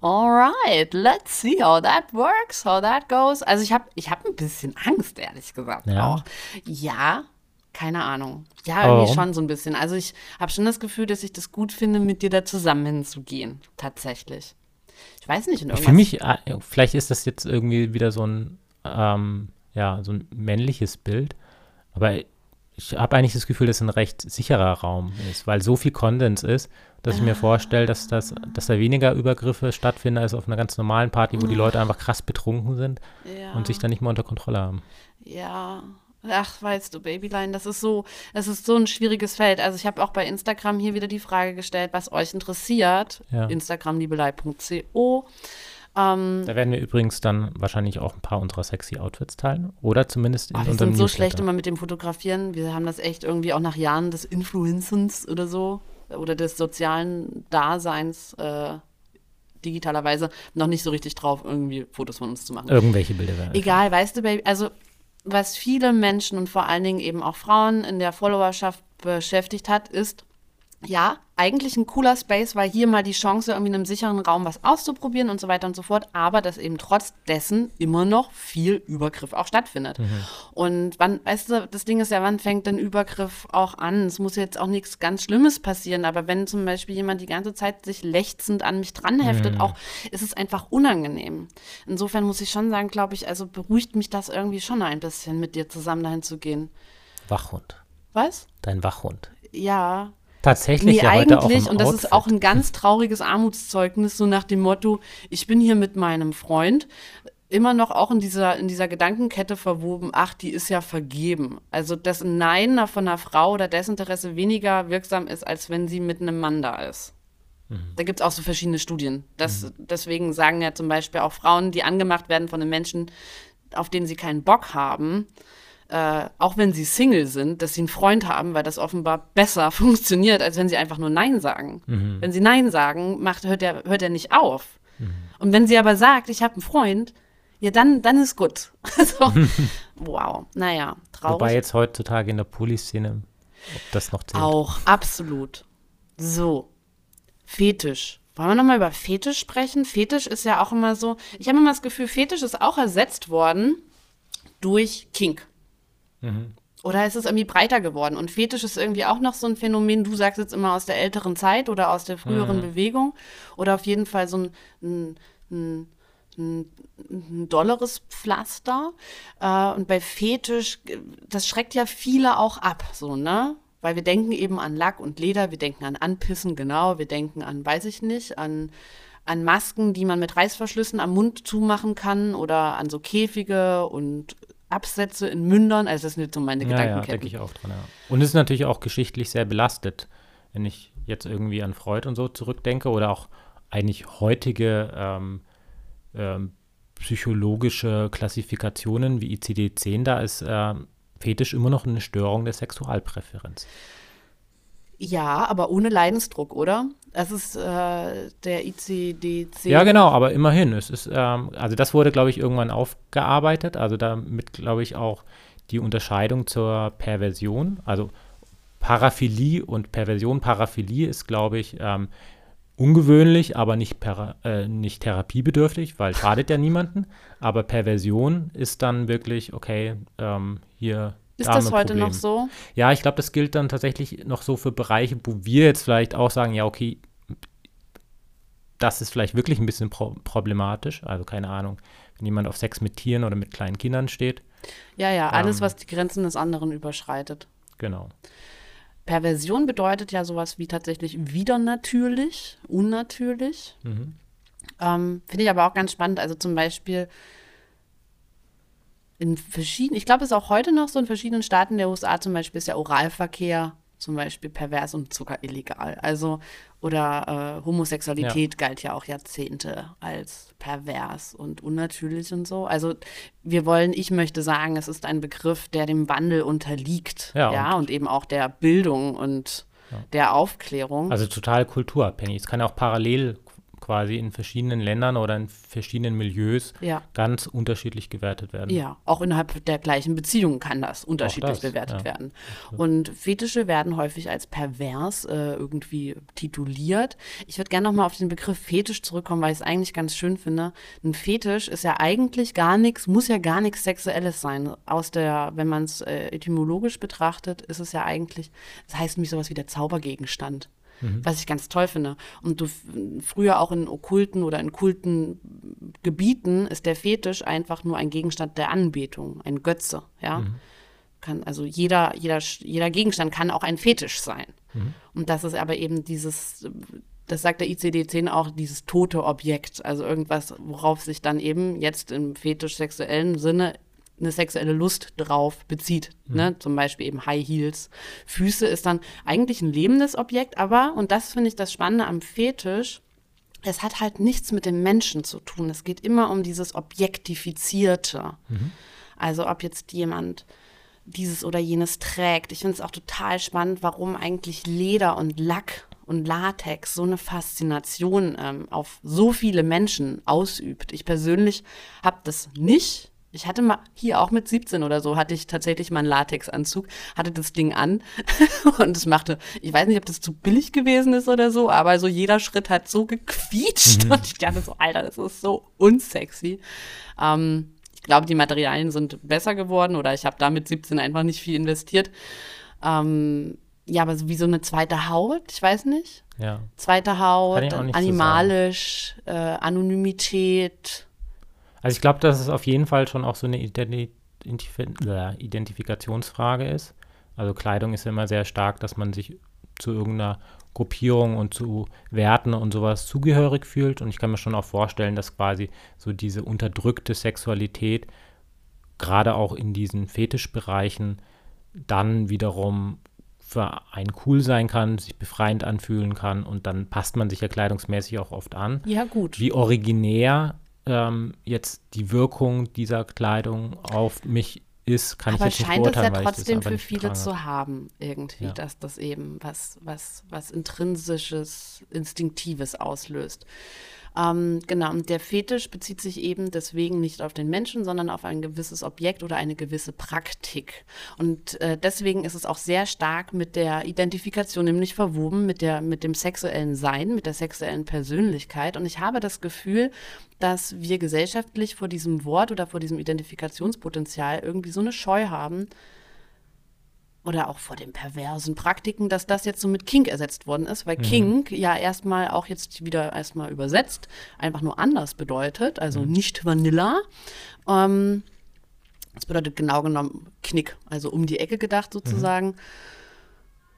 Speaker 1: Alright, let's see how that works, how that goes. Also ich habe ich hab ein bisschen Angst, ehrlich gesagt
Speaker 2: Ja.
Speaker 1: auch. Ja, keine Ahnung. Ja, irgendwie
Speaker 2: Warum?
Speaker 1: schon so ein bisschen. Also ich habe schon das Gefühl, dass ich das gut finde, mit dir da zusammen hinzugehen. Tatsächlich. Ich weiß nicht, in irgendwas.
Speaker 2: Für mich, äh, vielleicht ist das jetzt irgendwie wieder so ein, ähm, ja, so ein männliches Bild, aber ich habe eigentlich das Gefühl, dass es ein recht sicherer Raum ist, weil so viel Konsens ist, dass ich mir vorstelle, dass, das, dass da weniger Übergriffe stattfinden als auf einer ganz normalen Party, wo die Leute einfach krass betrunken sind
Speaker 1: ja.
Speaker 2: und sich dann nicht mehr unter Kontrolle haben.
Speaker 1: Ja, ach, weißt du, Babyline, das ist so, es ist so ein schwieriges Feld. Also ich habe auch bei Instagram hier wieder die Frage gestellt, was euch interessiert.
Speaker 2: Ja.
Speaker 1: Instagramliebelei.co. Ähm,
Speaker 2: Da werden wir übrigens dann wahrscheinlich auch ein paar unserer sexy Outfits teilen oder zumindest in
Speaker 1: oh, wir
Speaker 2: unserem
Speaker 1: sind so schlecht immer mit dem Fotografieren. Wir haben das echt irgendwie auch nach Jahren des Influencens oder so oder des sozialen Daseins äh, digitalerweise noch nicht so richtig drauf, irgendwie Fotos von uns zu machen.
Speaker 2: Irgendwelche Bilder werden.
Speaker 1: Egal, weißt du, Baby, also was viele Menschen und vor allen Dingen eben auch Frauen in der Followerschaft beschäftigt hat, ist, ja, eigentlich ein cooler Space, weil hier mal die Chance, irgendwie in einem sicheren Raum was auszuprobieren und so weiter und so fort, aber dass eben trotz dessen immer noch viel Übergriff auch stattfindet. Und wann, weißt du, das Ding ist ja, wann fängt denn Übergriff auch an? Es muss jetzt auch nichts ganz Schlimmes passieren, aber wenn zum Beispiel jemand die ganze Zeit sich lechzend an mich dranheftet, auch ist es einfach unangenehm. Insofern muss ich schon sagen, glaube ich, also beruhigt mich das irgendwie schon ein bisschen, mit dir zusammen dahin zu gehen.
Speaker 2: Wachhund.
Speaker 1: Was?
Speaker 2: Dein Wachhund.
Speaker 1: Ja,
Speaker 2: Tatsächlich
Speaker 1: Nee,
Speaker 2: ja
Speaker 1: eigentlich, und das
Speaker 2: Outfit.
Speaker 1: ist auch ein ganz trauriges Armutszeugnis, so nach dem Motto, ich bin hier mit meinem Freund, immer noch auch in dieser, in dieser Gedankenkette verwoben, ach, die ist ja vergeben. Also, dass ein Nein von einer Frau oder Desinteresse weniger wirksam ist, als wenn sie mit einem Mann da ist. Da gibt es auch so verschiedene Studien. Das, Deswegen sagen ja zum Beispiel auch Frauen, die angemacht werden von einem Menschen, auf den sie keinen Bock haben, äh, auch wenn sie Single sind, dass sie einen Freund haben, weil das offenbar besser funktioniert, als wenn sie einfach nur Nein sagen. Wenn sie Nein sagen, macht, hört, er, hört er nicht auf. Und wenn sie aber sagt, ich habe einen Freund, ja, dann, dann ist gut. Also, wow, naja, traurig.
Speaker 2: Wobei jetzt heutzutage in der Poliszene, ob das noch zählt.
Speaker 1: Auch, absolut. So, Fetisch. Wollen wir nochmal über Fetisch sprechen? Fetisch ist ja auch immer so, ich habe immer das Gefühl, Fetisch ist auch ersetzt worden durch Kink. Oder ist es irgendwie breiter geworden? Und Fetisch ist irgendwie auch noch so ein Phänomen, du sagst jetzt immer aus der älteren Zeit oder aus der früheren Bewegung. Oder auf jeden Fall so ein, ein, ein, ein, ein dolleres Pflaster. Äh, und bei Fetisch, das schreckt ja viele auch ab, so, ne? Weil wir denken eben an Lack und Leder, wir denken an Anpissen, genau, wir denken an, weiß ich nicht, an, an Masken, die man mit Reißverschlüssen am Mund zumachen kann oder an so Käfige und Absätze in Mündern. Also das sind so meine
Speaker 2: Ja, ja, denke ich auch dran, ja. Und es ist natürlich auch geschichtlich sehr belastet, wenn ich jetzt irgendwie an Freud und so zurückdenke oder auch eigentlich heutige ähm, ähm, psychologische Klassifikationen wie ICD-10, da ist ähm, Fetisch immer noch eine Störung der Sexualpräferenz.
Speaker 1: ja, aber ohne Leidensdruck, oder? Das ist äh, der ICD-10.
Speaker 2: Ja, genau, aber immerhin. Es ist, ähm, also das wurde, glaube ich, irgendwann aufgearbeitet. Also damit, glaube ich, auch die Unterscheidung zur Perversion. Also Paraphilie und Perversion. Paraphilie ist, glaube ich, ähm, ungewöhnlich, aber nicht, para, äh, nicht therapiebedürftig, weil schadet ja niemanden. Aber Perversion ist dann wirklich, okay, ähm, hier.
Speaker 1: Ist das heute noch
Speaker 2: Problem.
Speaker 1: so?
Speaker 2: Ja, ich glaube, das gilt dann tatsächlich noch so für Bereiche, wo wir jetzt vielleicht auch sagen, ja, okay, das ist vielleicht wirklich ein bisschen pro problematisch. Also keine Ahnung, wenn jemand auf Sex mit Tieren oder mit kleinen Kindern steht.
Speaker 1: Ja, ja, alles,
Speaker 2: Ähm.
Speaker 1: was die Grenzen des anderen überschreitet.
Speaker 2: Genau.
Speaker 1: Perversion bedeutet ja sowas wie tatsächlich wieder natürlich, unnatürlich.
Speaker 2: Mhm.
Speaker 1: Ähm, Finde ich aber auch ganz spannend. Also zum Beispiel in verschiedenen, ich glaube, es ist auch heute noch so in verschiedenen Staaten der USA zum Beispiel ist ja Oralverkehr zum Beispiel pervers und sogar illegal. Also, oder äh, Homosexualität galt ja auch Jahrzehnte als pervers und unnatürlich und so. Also, wir wollen, ich möchte sagen, es ist ein Begriff, der dem Wandel unterliegt.
Speaker 2: Ja,
Speaker 1: ja und, eben auch der Bildung und der Aufklärung.
Speaker 2: Also total kulturabhängig. Es kann auch parallel quasi in verschiedenen Ländern oder in verschiedenen Milieus
Speaker 1: Ja.
Speaker 2: ganz unterschiedlich gewertet werden.
Speaker 1: Ja, auch innerhalb der gleichen Beziehung kann das unterschiedlich
Speaker 2: das,
Speaker 1: bewertet
Speaker 2: ja.
Speaker 1: werden. Und Fetische werden häufig als pervers äh, irgendwie tituliert. Ich würde gerne nochmal auf den Begriff Fetisch zurückkommen, weil ich es eigentlich ganz schön finde. Ein Fetisch ist ja eigentlich gar nichts, muss ja gar nichts Sexuelles sein. Aus der, wenn man es äh, etymologisch betrachtet, ist es ja eigentlich, das heißt nämlich sowas wie der Zaubergegenstand. Was ich ganz toll finde. Und du früher auch in okkulten oder in kulten Gebieten ist der Fetisch einfach nur ein Gegenstand der Anbetung, ein Götze, ja. Kann, also jeder, jeder, jeder Gegenstand kann auch ein Fetisch sein. Und das ist aber eben dieses, das sagt der ICD-10 auch, dieses tote Objekt, also irgendwas, worauf sich dann eben jetzt im fetisch-sexuellen Sinne eine sexuelle Lust drauf bezieht. Ne? Zum Beispiel eben High Heels. Füße ist dann eigentlich ein lebendes Objekt, aber, und das finde ich das Spannende am Fetisch, es hat halt nichts mit dem Menschen zu tun. Es geht immer um dieses Objektifizierte. Also ob jetzt jemand dieses oder jenes trägt. Ich finde es auch total spannend, warum eigentlich Leder und Lack und Latex so eine Faszination ähm, auf so viele Menschen ausübt. Ich persönlich habe das nicht. Ich hatte mal hier auch mit 17 oder so, hatte ich tatsächlich mal einen Latexanzug, hatte das Ding an und es machte, ich weiß nicht, ob das zu billig gewesen ist oder so, aber so jeder Schritt hat so gequietscht und ich dachte so, Alter, das ist so unsexy. Ähm, ich glaube, die Materialien sind besser geworden oder ich habe da mit 17 einfach nicht viel investiert. Ähm, ja, aber so wie so eine zweite Haut, ich weiß nicht.
Speaker 2: Ja.
Speaker 1: Zweite Haut,
Speaker 2: nicht
Speaker 1: animalisch, äh, Anonymität.
Speaker 2: Also ich glaube, dass es auf jeden Fall schon auch so eine äh, Identifikationsfrage ist. Also Kleidung ist ja immer sehr stark, dass man sich zu irgendeiner Gruppierung und zu Werten und sowas zugehörig fühlt. Und ich kann mir schon auch vorstellen, dass quasi so diese unterdrückte Sexualität gerade auch in diesen Fetischbereichen dann wiederum für einen cool sein kann, sich befreiend anfühlen kann und dann passt man sich ja kleidungsmäßig auch oft an.
Speaker 1: Ja, gut.
Speaker 2: Wie originär ähm, jetzt die Wirkung dieser Kleidung auf mich ist, kann
Speaker 1: aber
Speaker 2: ich jetzt nicht
Speaker 1: scheint es ja
Speaker 2: beurteilen,
Speaker 1: trotzdem für viele zu haben, irgendwie,
Speaker 2: Ja.
Speaker 1: dass das eben was, was, was Intrinsisches, Instinktives auslöst. Ähm, genau, und der Fetisch bezieht sich eben deswegen nicht auf den Menschen, sondern auf ein gewisses Objekt oder eine gewisse Praktik. Und äh, deswegen ist es auch sehr stark mit der Identifikation nämlich verwoben, mit, der, mit dem sexuellen Sein, mit der sexuellen Persönlichkeit. Und ich habe das Gefühl, dass wir gesellschaftlich vor diesem Wort oder vor diesem Identifikationspotenzial irgendwie so eine Scheu haben, oder auch vor den perversen Praktiken, dass das jetzt so mit Kink ersetzt worden ist, weil Kink ja erstmal auch jetzt wieder erstmal übersetzt einfach nur anders bedeutet, also nicht Vanilla. Ähm, das bedeutet genau genommen Knick, also um die Ecke gedacht sozusagen.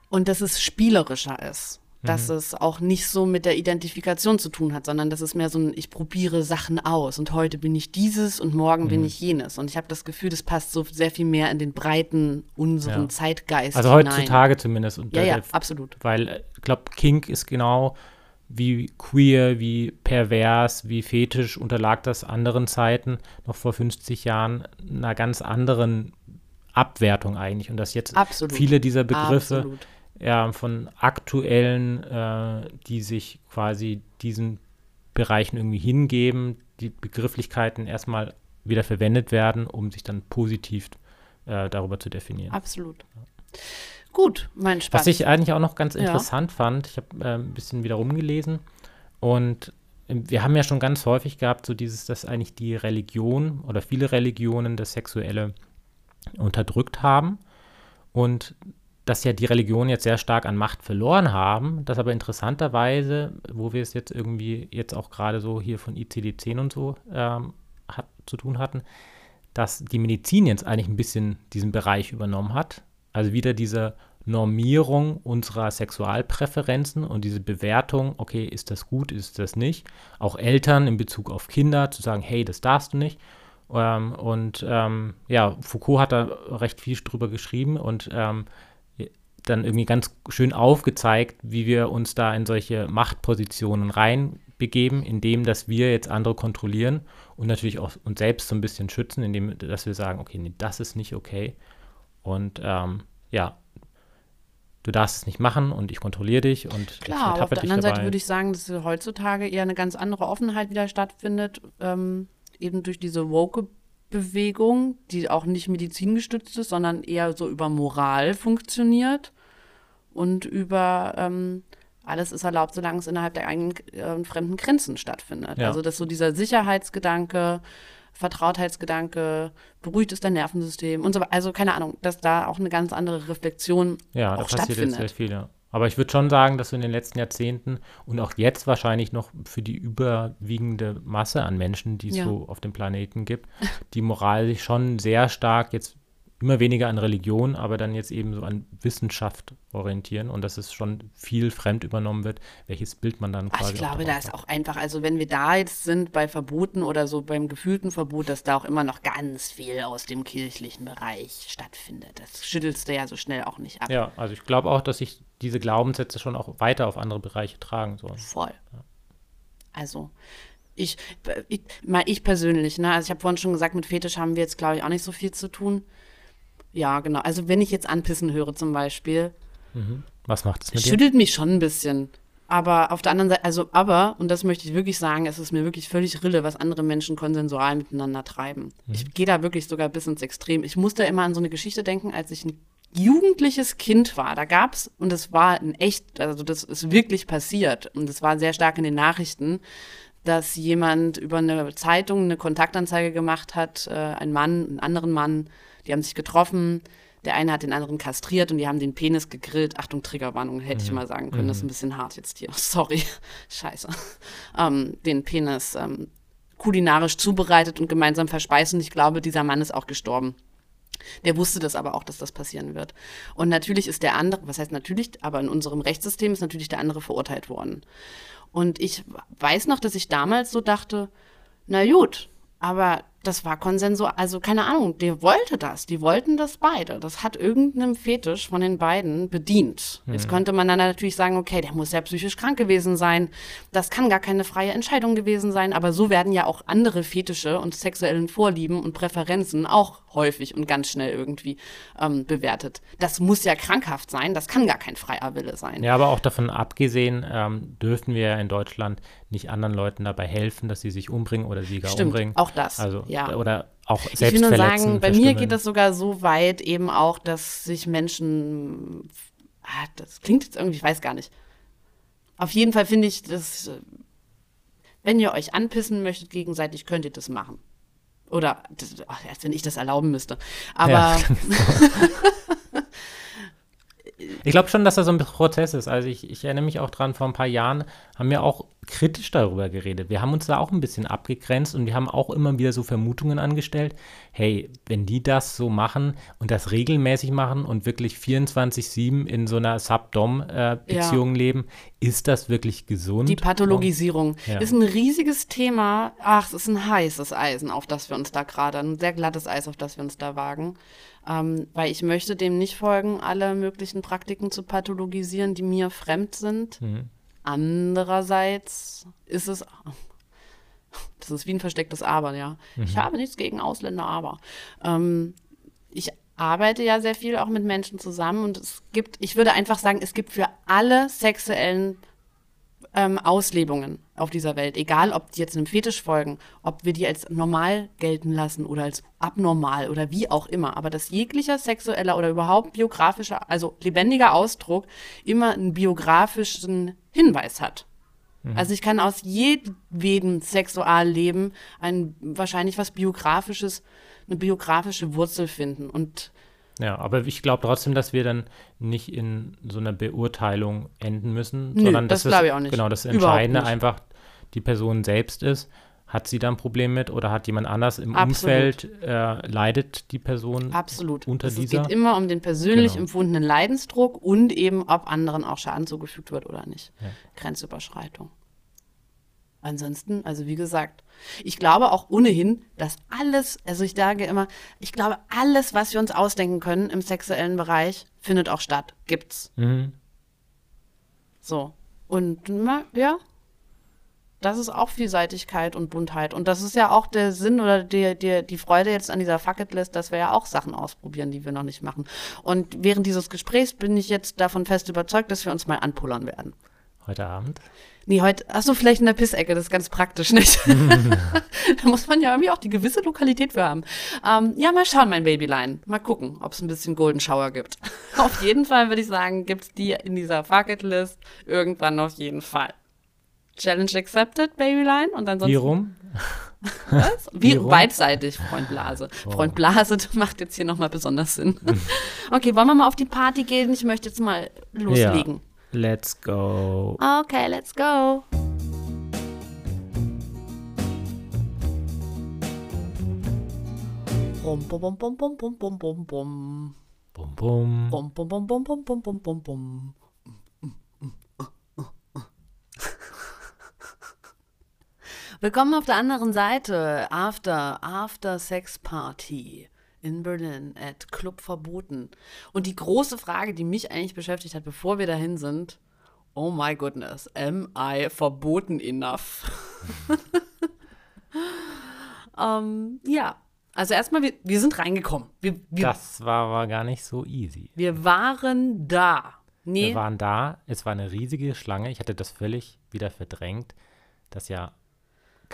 Speaker 1: Und dass es spielerischer ist. Dass es auch nicht so mit der Identifikation zu tun hat, sondern dass es mehr so ein, ich probiere Sachen aus und heute bin ich dieses und morgen bin ich jenes. Und ich habe das Gefühl, das passt so sehr viel mehr in den breiten, unseren
Speaker 2: Ja.
Speaker 1: Zeitgeist
Speaker 2: Also
Speaker 1: hinein.
Speaker 2: heutzutage zumindest. Und
Speaker 1: Ja, ja, absolut.
Speaker 2: Weil äh, ich glaube, Kink ist genau wie queer, wie pervers, wie fetisch unterlag das anderen Zeiten, noch vor 50 Jahren, einer ganz anderen Abwertung eigentlich. Und dass jetzt
Speaker 1: Absolut.
Speaker 2: viele dieser Begriffe
Speaker 1: Absolut.
Speaker 2: Ja, von aktuellen, äh, die sich quasi diesen Bereichen irgendwie hingeben, die Begrifflichkeiten erstmal wieder verwendet werden, um sich dann positiv äh, darüber zu definieren.
Speaker 1: Absolut. Gut, mein Spaß.
Speaker 2: Was ich eigentlich auch noch ganz
Speaker 1: Ja.
Speaker 2: interessant fand, ich habe äh, ein bisschen wieder rumgelesen und äh, wir haben ja schon ganz häufig gehabt, so dieses, dass eigentlich die Religion oder viele Religionen das Sexuelle unterdrückt haben und dass ja die Religionen jetzt sehr stark an Macht verloren haben, dass aber interessanterweise, wo wir es jetzt irgendwie jetzt auch gerade so hier von ICD-10 und so ähm, hat, zu tun hatten, dass die Medizin jetzt eigentlich ein bisschen diesen Bereich übernommen hat. Also wieder diese Normierung unserer Sexualpräferenzen und diese Bewertung, okay, ist das gut, ist das nicht. Auch Eltern in Bezug auf Kinder zu sagen, hey, das darfst du nicht. Ähm, und ähm, ja, Foucault hat da recht viel drüber geschrieben und ähm, dann irgendwie ganz schön aufgezeigt, wie wir uns da in solche Machtpositionen reinbegeben, indem dass wir jetzt andere kontrollieren und natürlich auch uns selbst so ein bisschen schützen, indem dass wir sagen, okay, nee, das ist nicht okay. Und ähm, ja, du darfst es nicht machen und ich kontrolliere dich und
Speaker 1: Klar, aber auf der anderen Seite würde ich sagen, dass heutzutage eher eine ganz andere Offenheit wieder stattfindet, ähm, eben durch diese Woke-Bewegung, die auch nicht medizingestützt ist, sondern eher so über Moral funktioniert und über ähm, alles ist erlaubt, solange es innerhalb der eigenen äh, fremden Grenzen stattfindet. Ja. Also dass so dieser Sicherheitsgedanke, Vertrautheitsgedanke, beruhigt ist dein Nervensystem und so weiter. Also keine Ahnung, dass da auch eine ganz andere Reflexion
Speaker 2: ja, auch da passiert jetzt sehr viel, ja. Aber ich würde schon sagen, dass in den letzten Jahrzehnten und auch jetzt wahrscheinlich noch für die überwiegende Masse an Menschen, die es ja. so auf dem Planeten gibt, die Moral sich schon sehr stark jetzt immer weniger an Religion, aber dann jetzt eben so an Wissenschaft orientieren und dass es schon viel fremd übernommen wird, welches Bild man dann quasi.
Speaker 1: Ach, ich glaube, da ist auch einfach, also wenn wir da jetzt sind bei Verboten oder so beim gefühlten Verbot, dass da auch immer noch ganz viel aus dem kirchlichen Bereich stattfindet. Das schüttelst du ja so schnell auch nicht ab.
Speaker 2: Ja, also ich glaube auch, dass sich diese Glaubenssätze schon auch weiter auf andere Bereiche tragen sollen.
Speaker 1: Voll. Ja. Also, ich, ich, mal ich persönlich, ne, also ich habe vorhin schon gesagt, mit Fetisch haben wir jetzt, glaube ich, auch nicht so viel zu tun. Ja, genau. Also wenn ich jetzt anpissen höre zum Beispiel.
Speaker 2: Mhm. Was macht es mit
Speaker 1: dir? Schüttelt mich schon ein bisschen. Aber auf der anderen Seite, also aber, und das möchte ich wirklich sagen, es ist mir wirklich völlig Rille, was andere Menschen konsensual miteinander treiben. Mhm. Ich gehe da wirklich sogar bis ins Extrem. Ich musste immer an so eine Geschichte denken, als ich ein jugendliches Kind war. Da gab es, und das war ein echt, also das ist wirklich passiert, und das war sehr stark in den Nachrichten, dass jemand über eine Zeitung eine Kontaktanzeige gemacht hat, äh, ein Mann, einen anderen Mann, die haben sich getroffen. Der eine hat den anderen kastriert und die haben den Penis gegrillt. Achtung, Triggerwarnung, hätte mhm. ich mal sagen können. Das ist ein mhm. bisschen hart jetzt hier. Sorry. Scheiße. Ähm, den Penis ähm, kulinarisch zubereitet und gemeinsam verspeist. Und ich glaube, dieser Mann ist auch gestorben. Der wusste das aber auch, dass das passieren wird. Und natürlich ist der andere, was heißt natürlich, aber in unserem Rechtssystem ist natürlich der andere verurteilt worden. Und ich weiß noch, dass ich damals so dachte, na gut, aber das war konsensual, also keine Ahnung, der wollte das, die wollten das beide. Das hat irgendeinem Fetisch von den beiden bedient. Mhm. Jetzt könnte man dann natürlich sagen, okay, der muss ja psychisch krank gewesen sein, das kann gar keine freie Entscheidung gewesen sein, aber so werden ja auch andere Fetische und sexuellen Vorlieben und Präferenzen auch häufig und ganz schnell irgendwie ähm, bewertet. Das muss ja krankhaft sein, das kann gar kein freier Wille sein.
Speaker 2: Ja, aber auch davon abgesehen, ähm, dürfen wir ja in Deutschland nicht anderen Leuten dabei helfen, dass sie sich umbringen oder sie gar
Speaker 1: Stimmt,
Speaker 2: umbringen.
Speaker 1: Auch das.
Speaker 2: Also
Speaker 1: ja.
Speaker 2: Oder auch selbst
Speaker 1: Ich will nur sagen, bei mir geht das sogar so weit eben auch, dass sich Menschen, ah, das klingt jetzt irgendwie, ich weiß gar nicht. Auf jeden Fall finde ich, dass, wenn ihr euch anpissen möchtet gegenseitig, könnt ihr das machen. Oder, das, ach, als wenn ich das erlauben müsste. Aber. Ja,
Speaker 2: ich glaube schon, dass das so ein Prozess ist. Also ich, ich erinnere mich auch dran, vor ein paar Jahren haben wir auch kritisch darüber geredet. Wir haben uns da auch ein bisschen abgegrenzt und wir haben auch immer wieder so Vermutungen angestellt, hey, wenn die das so machen und das regelmäßig machen und wirklich 24-7 in so einer Subdom-Beziehung äh, ja. leben, ist das wirklich gesund?
Speaker 1: Die Pathologisierung ja. ist ein riesiges Thema. Ach, es ist ein heißes Eisen, auf das wir uns da gerade, ein sehr glattes Eis, auf das wir uns da wagen. Ähm, weil ich möchte dem nicht folgen, alle möglichen Praktiken zu pathologisieren, die mir fremd sind. Mhm. Andererseits ist es, das ist wie ein verstecktes Aber, ja. Mhm. Ich habe nichts gegen Ausländer, aber ähm, ich arbeite ja sehr viel auch mit Menschen zusammen und es gibt, ich würde einfach sagen, es gibt für alle sexuellen ähm, Auslebungen auf dieser Welt, egal ob die jetzt einem Fetisch folgen, ob wir die als normal gelten lassen oder als abnormal oder wie auch immer, aber dass jeglicher sexueller oder überhaupt biografischer, also lebendiger Ausdruck immer einen biografischen Hinweis hat. Mhm. Also ich kann aus jedem Sexualleben ein wahrscheinlich was biografisches, eine biografische Wurzel finden und
Speaker 2: ja, aber ich glaube trotzdem, dass wir dann nicht in so einer Beurteilung enden müssen, Nö, sondern
Speaker 1: das ich auch nicht.
Speaker 2: Genau, das Entscheidende einfach die Person selbst ist. Hat sie da ein Problem mit oder hat jemand anders im Absolut. Umfeld, äh, leidet die Person
Speaker 1: Absolut.
Speaker 2: unter
Speaker 1: also
Speaker 2: dieser?
Speaker 1: Es geht immer um den persönlich genau. empfundenen Leidensdruck und eben, ob anderen auch Schaden zugefügt wird oder nicht. Ja. Grenzüberschreitung. Ansonsten, also wie gesagt, ich glaube auch ohnehin, dass alles, also ich sage immer, ich glaube, alles, was wir uns ausdenken können im sexuellen Bereich, findet auch statt, gibt's. Mhm. So. Und ja, das ist auch Vielseitigkeit und Buntheit. Und das ist ja auch der Sinn oder die, die, die Freude jetzt an dieser Fucketlist, dass wir ja auch Sachen ausprobieren, die wir noch nicht machen. Und während dieses Gesprächs bin ich jetzt davon fest überzeugt, dass wir uns mal anpullern werden.
Speaker 2: Heute Abend?
Speaker 1: Nee, heute, ach so, vielleicht in der Pissecke, das ist ganz praktisch, nicht? da muss man ja irgendwie auch die gewisse Lokalität für haben. Ähm, ja, mal schauen, mein Babyline. Mal gucken, ob es ein bisschen Golden Shower gibt. auf jeden Fall würde ich sagen, gibt es die in dieser Fucketlist irgendwann auf jeden Fall. Challenge accepted, Babyline. Und ansonsten.
Speaker 2: Wie rum?
Speaker 1: Was? Wie, Wie beidseitig, Freund Blase. Oh. Freund Blase macht jetzt hier nochmal besonders Sinn. okay, wollen wir mal auf die Party gehen? Ich möchte jetzt mal loslegen.
Speaker 2: Ja. Let's go.
Speaker 1: Okay, let's go. Bum, Bum, bum, bum, bum, bum, bum, bum, bum.
Speaker 2: Bum, bum.
Speaker 1: Bum, bum, bum, bum, bum, bum, bum, bum. Willkommen auf der anderen Seite. After, After Sex Party in Berlin at Club Verboten. Und die große Frage, die mich eigentlich beschäftigt hat, bevor wir dahin sind, oh my goodness, am I verboten enough? um, ähm, ja, also erstmal, wir, wir sind reingekommen. Wir, wir,
Speaker 2: das war aber gar nicht so easy.
Speaker 1: Wir waren da.
Speaker 2: Nee. Wir waren da. Es war eine riesige Schlange. Ich hatte das völlig wieder verdrängt, dass ja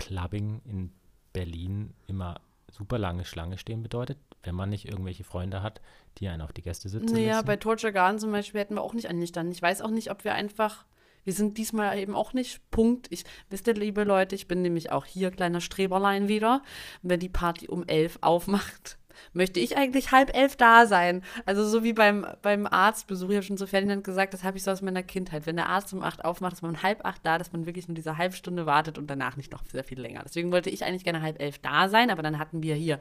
Speaker 2: Clubbing in Berlin immer super lange Schlange stehen bedeutet, wenn man nicht irgendwelche Freunde hat, die einen auf die Gäste sitzen
Speaker 1: Naja, lassen. bei Torture Garden zum Beispiel hätten wir auch nicht angestanden. Ich weiß auch nicht, ob wir einfach, wir sind diesmal eben auch nicht Punkt. Ich, wisst ihr, liebe Leute, ich bin nämlich auch hier kleiner Streberlein wieder. Wenn die Party um elf aufmacht, möchte ich eigentlich halb elf da sein. Also so wie beim, beim Arztbesuch, ich habe schon zu Ferdinand gesagt, das habe ich so aus meiner Kindheit. Wenn der Arzt um acht aufmacht, ist man um halb acht da, dass man wirklich nur diese halbe Stunde wartet und danach nicht noch sehr viel länger. Deswegen wollte ich eigentlich gerne halb elf da sein, aber dann hatten wir hier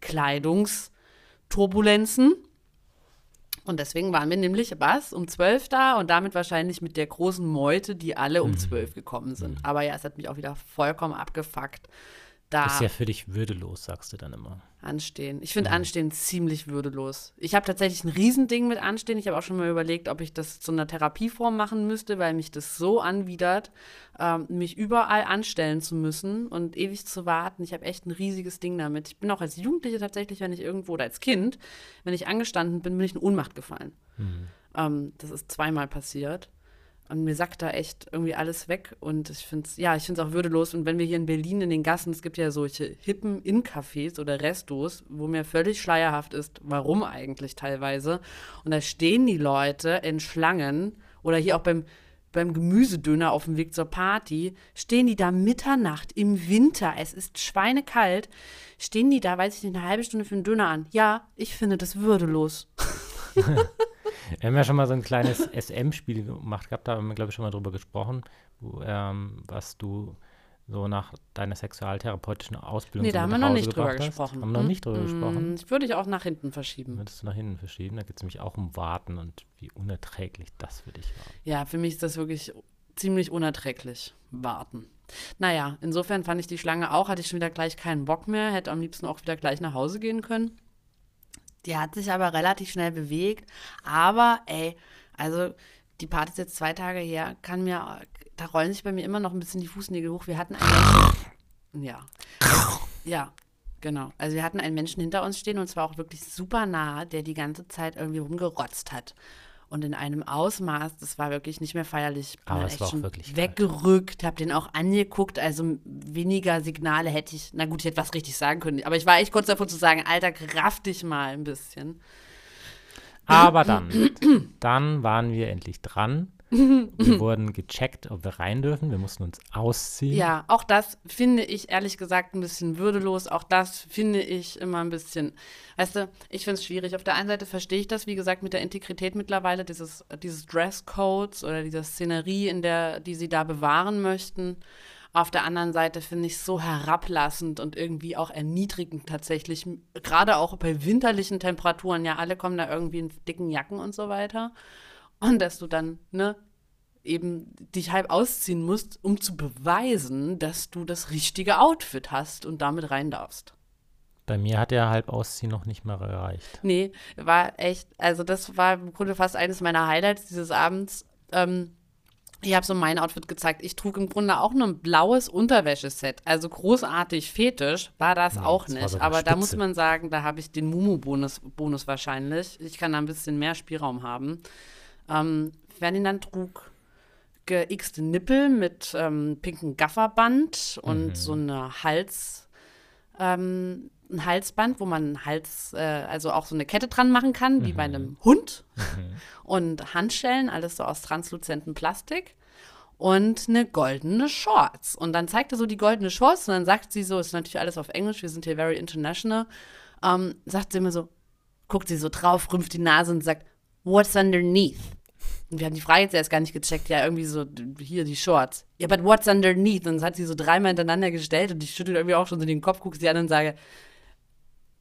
Speaker 1: Kleidungsturbulenzen. Und deswegen waren wir nämlich was um zwölf da und damit wahrscheinlich mit der großen Meute, die alle um mhm. zwölf gekommen sind. Mhm. Aber ja, es hat mich auch wieder vollkommen abgefuckt
Speaker 2: da. Das ist ja für dich würdelos, sagst du dann immer.
Speaker 1: Anstehen. Ich finde mhm. Anstehen ziemlich würdelos. Ich habe tatsächlich ein Riesending mit Anstehen. Ich habe auch schon mal überlegt, ob ich das zu einer Therapieform machen müsste, weil mich das so anwidert, ähm, mich überall anstellen zu müssen und ewig zu warten. Ich habe echt ein riesiges Ding damit. Ich bin auch als Jugendliche tatsächlich, wenn ich irgendwo oder als Kind, wenn ich angestanden bin, bin ich in Ohnmacht gefallen. Mhm. Ähm, das ist zweimal passiert. Und mir sackt da echt irgendwie alles weg. Und ich finde es, ja, ich finde es auch würdelos. Und wenn wir hier in Berlin in den Gassen, es gibt ja solche hippen In-Cafés oder Restos, wo mir völlig schleierhaft ist, warum eigentlich teilweise. Und da stehen die Leute in Schlangen oder hier auch beim, beim Gemüsedöner auf dem Weg zur Party, stehen die da Mitternacht im Winter, es ist schweinekalt, stehen die da, weiß ich nicht, eine halbe Stunde für einen Döner an. Ja, ich finde das würdelos.
Speaker 2: Wir haben ja schon mal so ein kleines SM-Spiel gemacht gehabt, da haben wir, glaube ich, schon mal drüber gesprochen, wo, ähm, was du so nach deiner sexualtherapeutischen Ausbildung
Speaker 1: Nee, da haben wir noch nicht drüber hast. gesprochen.
Speaker 2: Haben wir noch nicht drüber hm, gesprochen?
Speaker 1: Das würde ich auch nach hinten verschieben.
Speaker 2: Würdest du nach hinten verschieben? Da geht es nämlich auch um Warten und wie unerträglich das für dich war.
Speaker 1: Ja, für mich ist das wirklich ziemlich unerträglich, Warten. Naja, insofern fand ich die Schlange auch, hatte ich schon wieder gleich keinen Bock mehr, hätte am liebsten auch wieder gleich nach Hause gehen können. Die hat sich aber relativ schnell bewegt. Aber, ey, also die Party ist jetzt zwei Tage her, kann mir, da rollen sich bei mir immer noch ein bisschen die Fußnägel hoch. Wir hatten einen ja, ja, genau. Also wir hatten einen Menschen hinter uns stehen und zwar auch wirklich super nah, der die ganze Zeit irgendwie rumgerotzt hat und in einem Ausmaß, das war wirklich nicht mehr feierlich. Ich
Speaker 2: bin Aber es war auch wirklich
Speaker 1: weggerückt, habe den auch angeguckt, also weniger Signale hätte ich, na gut, ich hätte was richtig sagen können, aber ich war echt kurz davor zu sagen, Alter, raff dich mal ein bisschen.
Speaker 2: Aber dann, dann waren wir endlich dran wir wurden gecheckt, ob wir rein dürfen. Wir mussten uns ausziehen.
Speaker 1: Ja, auch das finde ich ehrlich gesagt ein bisschen würdelos. Auch das finde ich immer ein bisschen, weißt du, ich finde es schwierig. Auf der einen Seite verstehe ich das, wie gesagt, mit der Integrität mittlerweile, dieses, dieses Dresscodes oder dieser Szenerie, in der, die sie da bewahren möchten. Auf der anderen Seite finde ich es so herablassend und irgendwie auch erniedrigend tatsächlich. Gerade auch bei winterlichen Temperaturen. Ja, alle kommen da irgendwie in dicken Jacken und so weiter. Und dass du dann, ne, eben dich halb ausziehen musst, um zu beweisen, dass du das richtige Outfit hast und damit rein darfst.
Speaker 2: Bei mir hat der halb Ausziehen noch nicht mal gereicht.
Speaker 1: Nee, war echt, also das war im Grunde fast eines meiner Highlights dieses Abends. Ähm, Ich habe so mein Outfit gezeigt. Ich trug im Grunde auch nur ein blaues Unterwäscheset. Also großartig fetisch war das
Speaker 2: Ja,
Speaker 1: auch
Speaker 2: das
Speaker 1: nicht.
Speaker 2: eine
Speaker 1: Aber da muss
Speaker 2: Spitze.
Speaker 1: man sagen, da habe ich den Mumu-Bonus Bonus wahrscheinlich. Ich kann da ein bisschen mehr Spielraum haben. Ähm, Ferdinand trug geixte Nippel mit ähm, pinkem Gafferband und
Speaker 2: Mhm.
Speaker 1: so eine Hals, ähm, ein Halsband, wo man Hals, äh, also auch so eine Kette dran machen kann, wie bei
Speaker 2: Mhm.
Speaker 1: einem Hund. Und Handschellen, alles so aus transluzentem Plastik. Und eine goldene Shorts. Und dann zeigt er so die goldene Shorts und dann sagt sie so, ist natürlich alles auf Englisch, wir sind hier very international. Ähm, sagt sie immer so, guckt sie so drauf, rümpft die Nase und sagt, what's underneath? Und wir haben die Frage jetzt erst gar nicht gecheckt. Ja, irgendwie so, hier die Shorts. Ja, but what's underneath? Und das hat sie so dreimal hintereinander gestellt und ich schüttel irgendwie auch schon so den Kopf, gucke sie an und sage,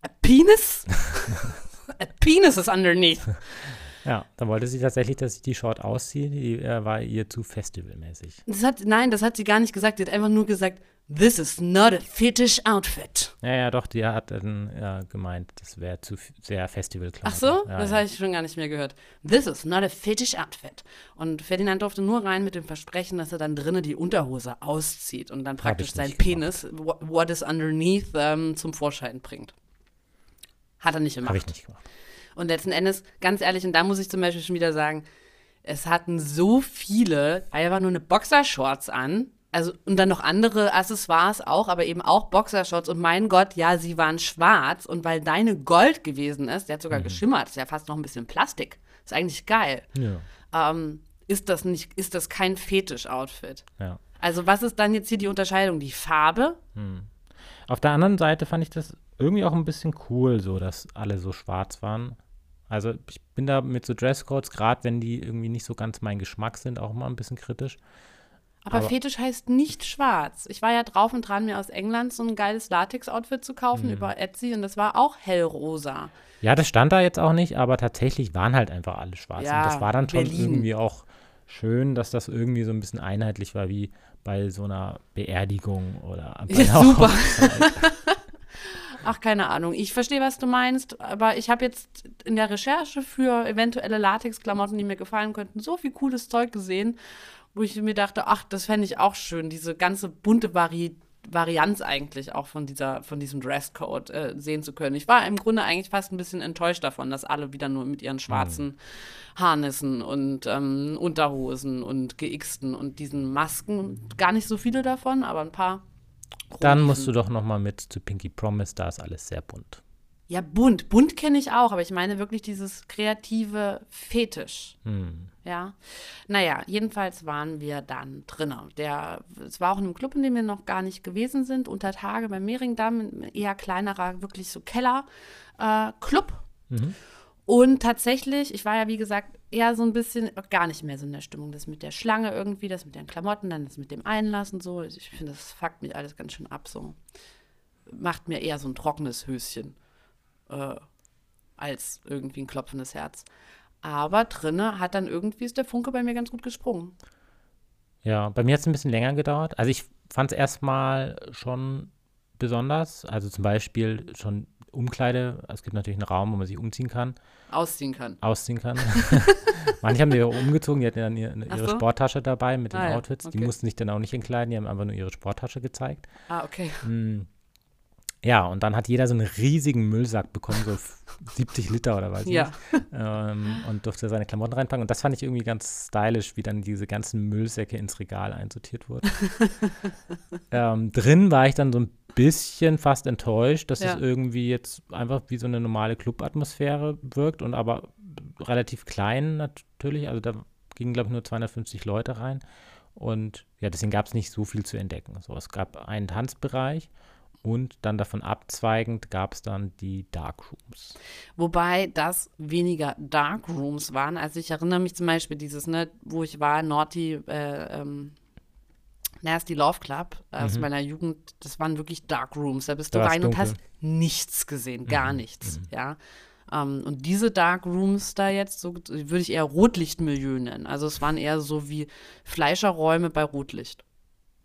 Speaker 1: a penis? a penis is underneath.
Speaker 2: Ja, dann wollte sie tatsächlich, dass ich die Short ausziehe. Die äh, war ihr zu festivalmäßig.
Speaker 1: Das hat, nein, das hat sie gar nicht gesagt. Sie hat einfach nur gesagt, this is not a fetish outfit.
Speaker 2: Ja, ja, doch, die hat dann ja, gemeint, das wäre zu sehr Festivalklamotten.
Speaker 1: Ach so?
Speaker 2: Ja,
Speaker 1: das
Speaker 2: ja.
Speaker 1: habe ich schon gar nicht mehr gehört. This is not a fetish outfit. Und Ferdinand durfte nur rein mit dem Versprechen, dass er dann drinnen die Unterhose auszieht und dann praktisch
Speaker 2: ich
Speaker 1: sein
Speaker 2: nicht
Speaker 1: Penis, wha- what is underneath, ähm, zum Vorschein bringt. Hat er nicht gemacht.
Speaker 2: Habe ich nicht gemacht.
Speaker 1: Und letzten Endes, ganz ehrlich, und da muss ich zum Beispiel schon wieder sagen, es hatten so viele einfach nur eine Boxershorts an. Also, und dann noch andere Accessoires auch, aber eben auch Boxershorts. Und mein Gott, ja, sie waren schwarz. Und weil deine Gold gewesen ist, der hat
Speaker 2: Mhm.
Speaker 1: sogar geschimmert, ist ja fast noch ein bisschen Plastik. Ist eigentlich geil.
Speaker 2: Ja,
Speaker 1: Ähm, ist das nicht, ist das kein Fetisch-Outfit?
Speaker 2: ja.
Speaker 1: Also, was ist dann jetzt hier die Unterscheidung? Die Farbe?
Speaker 2: Auf der anderen Seite fand ich das irgendwie auch ein bisschen cool, so dass alle so schwarz waren. Also ich bin da mit so Dresscodes, gerade wenn die irgendwie nicht so ganz mein Geschmack sind, auch mal ein bisschen kritisch.
Speaker 1: Aber,
Speaker 2: Aber-
Speaker 1: Fetisch heißt nicht schwarz. Ich war ja drauf und dran, mir aus England so ein geiles Latex-Outfit zu kaufen
Speaker 2: Mhm.
Speaker 1: über Etsy und das war auch hellrosa.
Speaker 2: Ja, das stand da jetzt auch nicht, aber tatsächlich waren halt einfach alle schwarz.
Speaker 1: Ja,
Speaker 2: und das war dann schon
Speaker 1: Berlin.
Speaker 2: irgendwie auch schön, dass das irgendwie so ein bisschen einheitlich war, wie bei so einer Beerdigung oder bei
Speaker 1: Ja, super. Ach, keine Ahnung. Ich verstehe, was du meinst, aber ich habe jetzt in der Recherche für eventuelle Latex-Klamotten, die mir gefallen könnten, so viel cooles Zeug gesehen, wo ich mir dachte, ach, das fände ich auch schön, diese ganze bunte Vari Varianz eigentlich auch von, dieser, von diesem Dresscode äh, sehen zu können. Ich war im Grunde eigentlich fast ein bisschen enttäuscht davon, dass alle wieder nur mit ihren schwarzen Harnissen und ähm, Unterhosen und geixten und diesen Masken, gar nicht so viele davon, aber ein paar.
Speaker 2: Dann musst du doch noch mal mit zu Pinky Promise, da ist alles sehr bunt.
Speaker 1: Ja, bunt. Bunt kenne ich auch, aber ich meine wirklich dieses kreative Fetisch.
Speaker 2: Hm.
Speaker 1: Ja. Naja, jedenfalls waren wir dann drinnen. Der, es war auch in einem Club, in dem wir noch gar nicht gewesen sind, unter Tage beim Mehringdamm, eher kleinerer, wirklich so Keller-Club.
Speaker 2: Mhm.
Speaker 1: Und tatsächlich, ich war ja wie gesagt eher so ein bisschen gar nicht mehr so in der Stimmung. Das mit der Schlange irgendwie, das mit den Klamotten, dann das mit dem Einlass und so. Ich finde, das fuckt mich alles ganz schön ab. So macht mir eher so ein trockenes Höschen äh, als irgendwie ein klopfendes Herz. Aber drinne hat dann irgendwie ist der Funke bei mir ganz gut gesprungen.
Speaker 2: Ja, bei mir hat es ein bisschen länger gedauert. Also ich fand es erstmal schon besonders. Also zum Beispiel schon Umkleide. Es gibt natürlich einen Raum, wo man sich umziehen kann,
Speaker 1: Ausziehen kann.
Speaker 2: ausziehen kann. Manche haben die auch umgezogen, die hatten dann ihre, ihre
Speaker 1: so.
Speaker 2: Sporttasche dabei mit den
Speaker 1: Ah ja,
Speaker 2: Outfits. Die
Speaker 1: okay.
Speaker 2: mussten sich dann auch nicht entkleiden, die haben einfach nur ihre Sporttasche gezeigt.
Speaker 1: Ah, okay.
Speaker 2: Mm. Ja, und dann hat jeder so einen riesigen Müllsack bekommen, so 70 Liter oder was.
Speaker 1: Ja.
Speaker 2: Ähm, und durfte seine Klamotten reinpacken. Und das fand ich irgendwie ganz stylisch, wie dann diese ganzen Müllsäcke ins Regal einsortiert wurden. ähm, drin war ich dann so ein bisschen fast enttäuscht, dass
Speaker 1: Ja.
Speaker 2: es irgendwie jetzt einfach wie so eine normale Clubatmosphäre wirkt und aber relativ klein natürlich. Also da gingen, glaube ich, nur 250 Leute rein. Und ja, deswegen gab es nicht so viel zu entdecken. So, es gab einen Tanzbereich und dann davon abzweigend gab es dann die Darkrooms.
Speaker 1: Wobei das weniger Darkrooms waren. Also ich erinnere mich zum Beispiel dieses, ne, wo ich war, Naughty, äh, ähm, Nasty Love Club aus meiner Jugend, das waren wirklich Darkrooms. Da bist
Speaker 2: Da
Speaker 1: du
Speaker 2: war's
Speaker 1: rein und hast nichts gesehen, gar nichts, ja. Ähm, und diese Darkrooms da jetzt, so würde ich eher Rotlichtmilieu nennen. Also es waren eher so wie Fleischerräume bei Rotlicht.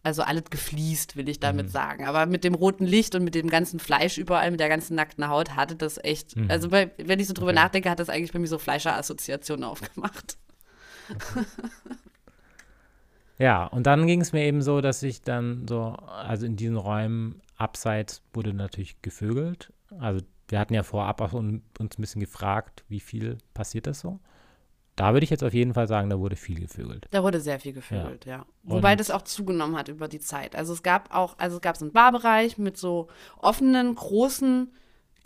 Speaker 1: Also alles gefliest, will ich damit sagen. Aber mit dem roten Licht und mit dem ganzen Fleisch überall, mit der ganzen nackten Haut, hatte das echt. Also, bei, wenn ich so drüber
Speaker 2: Okay.
Speaker 1: nachdenke, hat das eigentlich bei mir so Fleischerassoziationen aufgemacht.
Speaker 2: Ja, und dann ging es mir eben so, dass ich dann so, also in diesen Räumen abseits wurde natürlich gevögelt. Also wir hatten ja vorab auch uns ein bisschen gefragt, wie viel passiert das so. Da würde ich jetzt auf jeden Fall sagen, da wurde viel gevögelt.
Speaker 1: Da wurde sehr viel gevögelt, ja. ja. Wobei und das auch zugenommen hat über die Zeit. Also es gab auch, also es gab so einen Barbereich mit so offenen, großen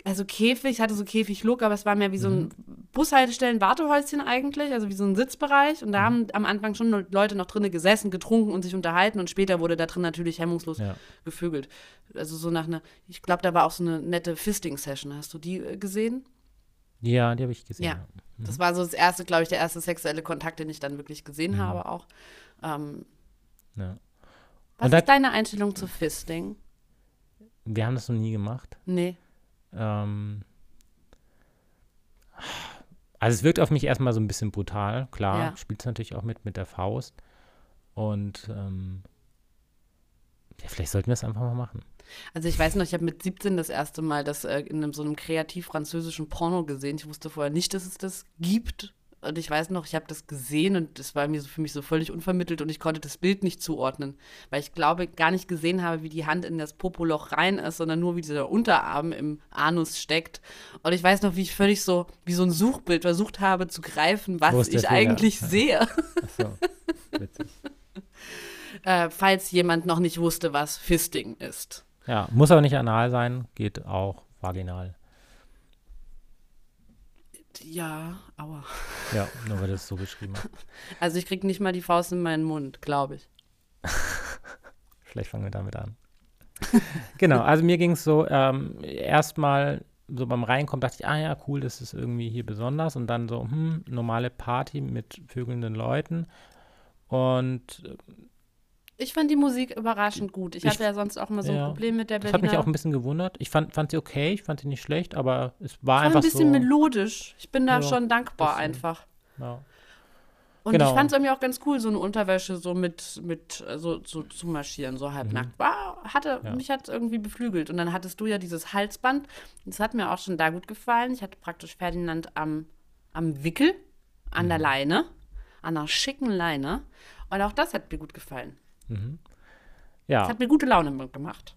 Speaker 1: also Käfig, hatte so Käfig-Look, aber es war mehr wie so ein mhm. Bushaltestellen, Wartehäuschen eigentlich, also wie so ein Sitzbereich. Und da mhm. haben am Anfang schon Leute noch drinnen gesessen, getrunken und sich unterhalten. Und später wurde da drin natürlich hemmungslos ja. gevögelt. Also so nach einer, ich glaube, da war auch so eine nette Fisting-Session. Hast du die äh, gesehen?
Speaker 2: Ja, die habe ich gesehen.
Speaker 1: Ja. Mhm. Das war so das erste, glaube ich, der erste sexuelle Kontakt, den ich dann wirklich gesehen mhm. habe auch. Ähm, ja. Was ist deine Einstellung zu Fisting?
Speaker 2: Wir haben das noch nie gemacht.
Speaker 1: Nee.
Speaker 2: Ähm, also es wirkt auf mich erstmal so ein bisschen brutal, klar, ja. spielt es natürlich auch mit, mit der Faust. Und ähm, ja, vielleicht sollten wir es einfach mal machen.
Speaker 1: Also ich weiß noch, ich habe mit 17 das erste Mal das äh, in einem, so einem kreativ französischen Porno gesehen. Ich wusste vorher nicht, dass es das gibt. Und ich weiß noch, ich habe das gesehen und das war mir so für mich so völlig unvermittelt und ich konnte das Bild nicht zuordnen, weil ich glaube gar nicht gesehen habe, wie die Hand in das Popoloch rein ist, sondern nur wie dieser Unterarm im Anus steckt. Und ich weiß noch, wie ich völlig so wie so ein Suchbild versucht habe zu greifen, was ich eigentlich sehe. Ach so, witzig. äh, falls jemand noch nicht wusste, was Fisting ist.
Speaker 2: Ja, muss aber nicht anal sein, geht auch vaginal.
Speaker 1: Ja, aua.
Speaker 2: Ja, nur weil du es so beschrieben hast.
Speaker 1: Also ich krieg nicht mal die Faust in meinen Mund, glaube ich.
Speaker 2: Vielleicht fangen wir damit an. genau, also mir ging es so, ähm, erstmal so beim Reinkommen dachte ich, ah ja, cool, das ist irgendwie hier besonders. Und dann so, hm, normale Party mit vögelnden Leuten. Und
Speaker 1: ich fand die Musik überraschend gut. Ich, ich hatte ja sonst auch immer so ein ja, Problem mit der Berliner.
Speaker 2: Das hat mich auch ein bisschen gewundert. Ich fand, fand sie okay, ich fand sie nicht schlecht, aber es war, war einfach so. ein
Speaker 1: bisschen so, melodisch. Ich bin da ja, schon dankbar bisschen, einfach. Ja. Und genau. ich fand es irgendwie auch ganz cool, so eine Unterwäsche so mit, mit so, so zu marschieren, so halbnackt. Mhm. War, hatte, ja. Mich hat es irgendwie beflügelt. Und dann hattest du ja dieses Halsband. Das hat mir auch schon da gut gefallen. Ich hatte praktisch Ferdinand am, am Wickel, an mhm. der Leine, an einer schicken Leine. Und auch das hat mir gut gefallen. Mhm. Ja. Das hat mir gute Laune gemacht.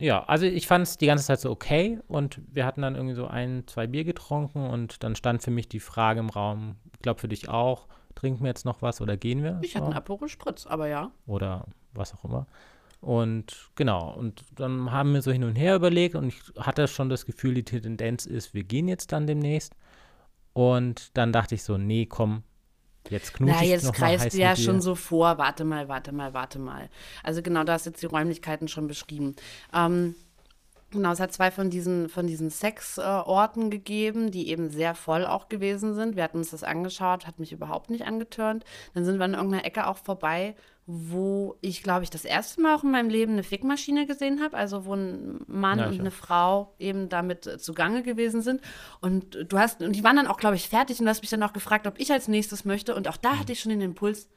Speaker 2: Ja, also ich fand es die ganze Zeit so okay und wir hatten dann irgendwie so ein, zwei Bier getrunken und dann stand für mich die Frage im Raum, ich glaube für dich auch, trinken wir jetzt noch was oder gehen wir?
Speaker 1: Ich hatte einen Aperol Spritz, aber ja.
Speaker 2: Oder was auch immer. Und genau, und dann haben wir so hin und her überlegt und ich hatte schon das Gefühl, die Tendenz ist, wir gehen jetzt dann demnächst. Und dann dachte ich so, nee, komm, Jetzt
Speaker 1: Na, jetzt kreist du ja schon so vor. Warte mal, warte mal, warte mal. Also genau, da hast jetzt die Räumlichkeiten schon beschrieben. Ähm, Genau, es hat zwei von diesen, von diesen Sexorten äh, gegeben, die eben sehr voll auch gewesen sind. Wir hatten uns das angeschaut, hat mich überhaupt nicht angetörnt. Dann sind wir in irgendeiner Ecke auch vorbei, wo ich, glaube ich, das erste Mal auch in meinem Leben eine Fickmaschine gesehen habe. Also wo ein Mann ja, und eine Frau eben damit äh, zugange gewesen sind. Und du hast, und die waren dann auch, glaube ich, fertig und du hast mich dann auch gefragt, ob ich als nächstes möchte. Und auch da mhm. hatte ich schon den Impuls,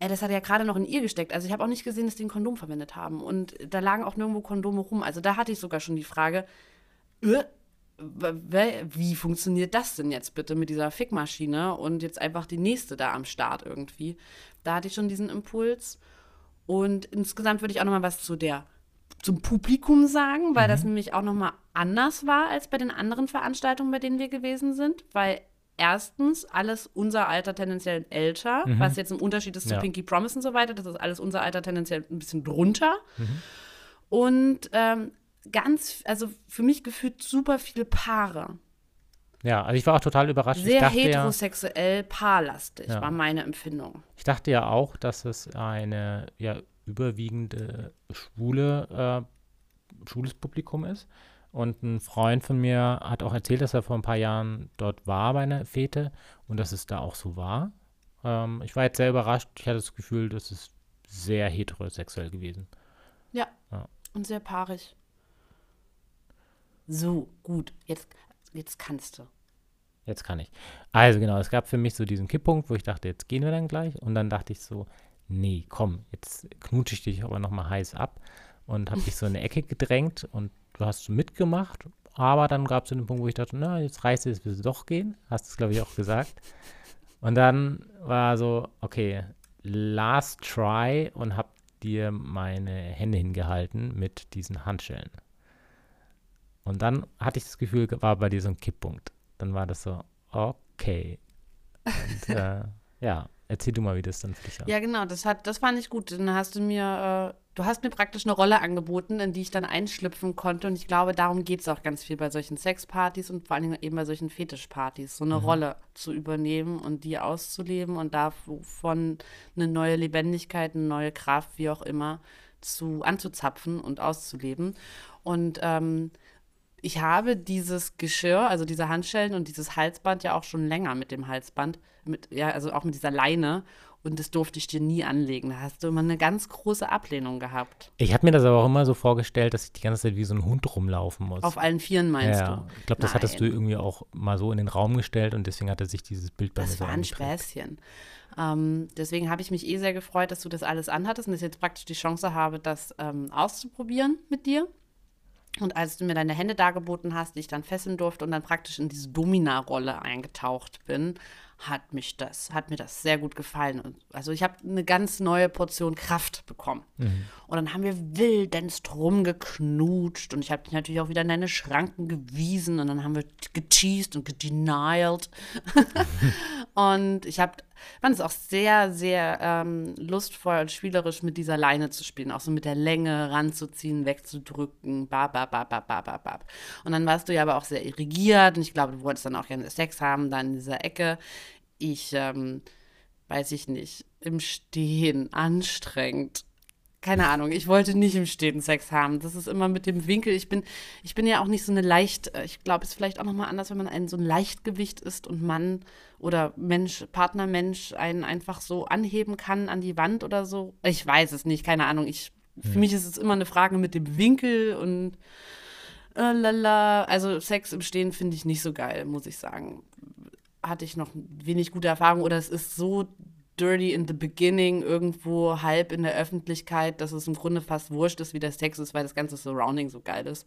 Speaker 1: Ey, das hat ja gerade noch in ihr gesteckt. Also ich habe auch nicht gesehen, dass die ein Kondom verwendet haben. Und da lagen auch nirgendwo Kondome rum. Also da hatte ich sogar schon die Frage, äh, wie funktioniert das denn jetzt bitte mit dieser Fickmaschine und jetzt einfach die nächste da am Start irgendwie? Da hatte ich schon diesen Impuls. Und insgesamt würde ich auch noch mal was zu der zum Publikum sagen, weil mhm. das nämlich auch noch mal anders war als bei den anderen Veranstaltungen, bei denen wir gewesen sind, weil erstens alles unser Alter tendenziell älter, mhm. was jetzt im Unterschied ist zu ja. Pinky Promise und so weiter. Das ist alles unser Alter tendenziell ein bisschen drunter. Mhm. Und ähm, ganz, also für mich gefühlt super viele Paare.
Speaker 2: Ja, also ich war auch total überrascht.
Speaker 1: Sehr heterosexuell, ja, paarlastig ja. war meine Empfindung.
Speaker 2: Ich dachte ja auch, dass es eine ja, überwiegende schwule, äh, schwules Publikum ist. Und ein Freund von mir hat auch erzählt, dass er vor ein paar Jahren dort war bei einer Fete und dass es da auch so war. Ähm, ich war jetzt sehr überrascht. Ich hatte das Gefühl, das ist sehr heterosexuell gewesen.
Speaker 1: Ja. ja. Und sehr paarig. So, gut. Jetzt, jetzt kannst du.
Speaker 2: Jetzt kann ich. Also genau, es gab für mich so diesen Kipppunkt, wo ich dachte, jetzt gehen wir dann gleich. Und dann dachte ich so, nee, komm, jetzt knutsche ich dich aber nochmal heiß ab. Und habe dich so in eine Ecke gedrängt und du hast mitgemacht, aber dann gab es den Punkt, wo ich dachte, na, jetzt reißt es, willst du doch gehen. Hast du es, glaube ich, auch gesagt. Und dann war so, okay, Last Try und habe dir meine Hände hingehalten mit diesen Handschellen. Und dann hatte ich das Gefühl, war bei dir so ein Kipppunkt. Dann war das so, okay. Und, äh, ja, erzähl du mal, wie das dann für dich war.
Speaker 1: Ja, genau, das, hat, das fand ich gut. Dann hast du mir, äh, du hast mir praktisch eine Rolle angeboten, in die ich dann einschlüpfen konnte. Und ich glaube, darum geht es auch ganz viel bei solchen Sexpartys und vor allen Dingen eben bei solchen Fetischpartys, so eine
Speaker 2: Mhm.
Speaker 1: Rolle zu übernehmen und die auszuleben und davon eine neue Lebendigkeit, eine neue Kraft, wie auch immer, zu anzuzapfen und auszuleben. Und ähm, ich habe dieses Geschirr, also diese Handschellen und dieses Halsband ja auch schon länger mit dem Halsband, mit, ja, also auch mit dieser Leine. Und das durfte ich dir nie anlegen. Da hast du immer eine ganz große Ablehnung gehabt.
Speaker 2: Ich habe mir das aber auch immer so vorgestellt, dass ich die ganze Zeit wie so ein Hund rumlaufen muss.
Speaker 1: Auf allen Vieren meinst
Speaker 2: ja,
Speaker 1: du?
Speaker 2: ich glaube, das hattest du
Speaker 1: Nein.
Speaker 2: irgendwie auch mal so in den Raum gestellt und deswegen hatte sich dieses Bild bei mir
Speaker 1: Das
Speaker 2: so
Speaker 1: war ein. Späßchen. Ähm, deswegen habe ich mich eh sehr gefreut, dass du das alles anhattest und dass ich jetzt praktisch die Chance habe, das ähm, auszuprobieren mit dir. Und als du mir deine Hände dargeboten hast, die ich dann fesseln durfte und dann praktisch in diese Domina-Rolle eingetaucht bin, hat mich das, hat mir das sehr gut gefallen. Und also ich habe eine ganz neue Portion Kraft bekommen. Und dann haben wir wildenst rumgeknutscht und ich habe dich natürlich auch wieder in deine Schranken gewiesen und dann haben wir geteased und gedenialt. und ich habe, fand es auch sehr, sehr ähm, lustvoll und spielerisch mit dieser Leine zu spielen, auch so mit der Länge ranzuziehen, wegzudrücken, bab, bab, bab, bab, bab, bab. Und dann warst du ja aber auch sehr irrigiert und ich glaube, du wolltest dann auch gerne Sex haben, da in dieser Ecke. Ich, ähm, weiß ich nicht, im Stehen anstrengend. Keine Ahnung, ich wollte nicht im Stehen Sex haben. Das ist immer mit dem Winkel. Ich bin, ich bin ja auch nicht so eine leicht, äh, ich glaube, es ist vielleicht auch nochmal anders, wenn man ein so ein Leichtgewicht ist und Mann oder Mensch, Partnermensch einen einfach so anheben kann an die Wand oder so. Ich weiß es nicht, keine Ahnung. Ich, für mich ist es immer eine Frage mit dem Winkel und äh, lala. Also Sex im Stehen finde ich nicht so geil, muss ich sagen. Hatte ich noch wenig gute Erfahrung oder es ist so dirty in the beginning, irgendwo halb in der Öffentlichkeit, dass es im Grunde fast wurscht ist, wie der Sex ist, weil das ganze Surrounding so geil ist.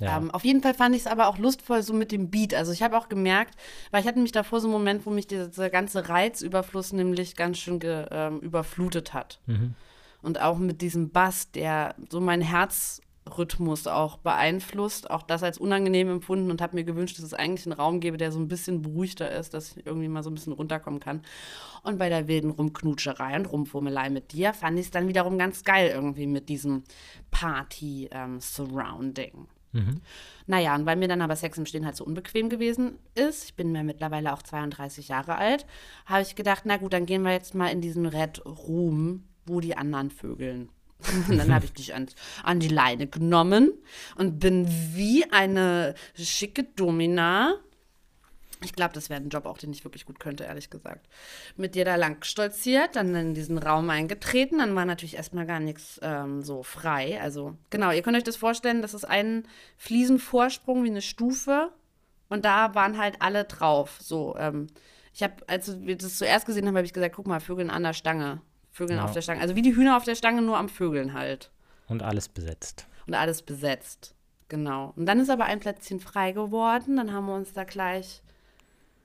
Speaker 2: Ja.
Speaker 1: Ähm, auf jeden Fall fand ich es aber auch lustvoll so mit dem Beat. Also ich habe auch gemerkt, weil ich hatte mich davor so einen Moment, wo mich dieser, ganze Reizüberfluss nämlich ganz schön ähm, überflutet hat.
Speaker 2: Mhm.
Speaker 1: Und auch mit diesem Bass, der so meinen Herzrhythmus auch beeinflusst, auch das als unangenehm empfunden und habe mir gewünscht, dass es eigentlich einen Raum gäbe, der so ein bisschen beruhigter ist, dass ich irgendwie mal so ein bisschen runterkommen kann. Und bei der wilden Rumknutscherei und Rumfummelei mit dir fand ich es dann wiederum ganz geil irgendwie mit diesem Party-Surrounding.
Speaker 2: Mhm.
Speaker 1: Naja, und weil mir dann aber Sex im Stehen halt so unbequem gewesen ist, ich bin mir mittlerweile auch 32 Jahre alt, habe ich gedacht, na gut, dann gehen wir jetzt mal in diesen Red Room, wo die anderen vögeln. Und dann habe ich dich an, an die Leine genommen und bin wie eine schicke Domina. Ich glaube, das wäre ein Job auch, den ich wirklich gut könnte, ehrlich gesagt. Mit dir da lang stolziert, dann in diesen Raum eingetreten. Dann war natürlich erstmal gar nichts ähm, so frei. Also, genau, ihr könnt euch das vorstellen, das ist ein Fliesenvorsprung wie eine Stufe. Und da waren halt alle drauf. So, ähm, ich habe, als wir das zuerst gesehen haben, habe ich gesagt, guck mal, Vögeln an der Stange. Vögeln
Speaker 2: Ja.
Speaker 1: auf der Stange. Also wie die Hühner auf der Stange, nur am Vögeln halt.
Speaker 2: Und alles besetzt.
Speaker 1: Und alles besetzt. Genau. Und dann ist aber ein Plätzchen frei geworden. Dann haben wir uns da gleich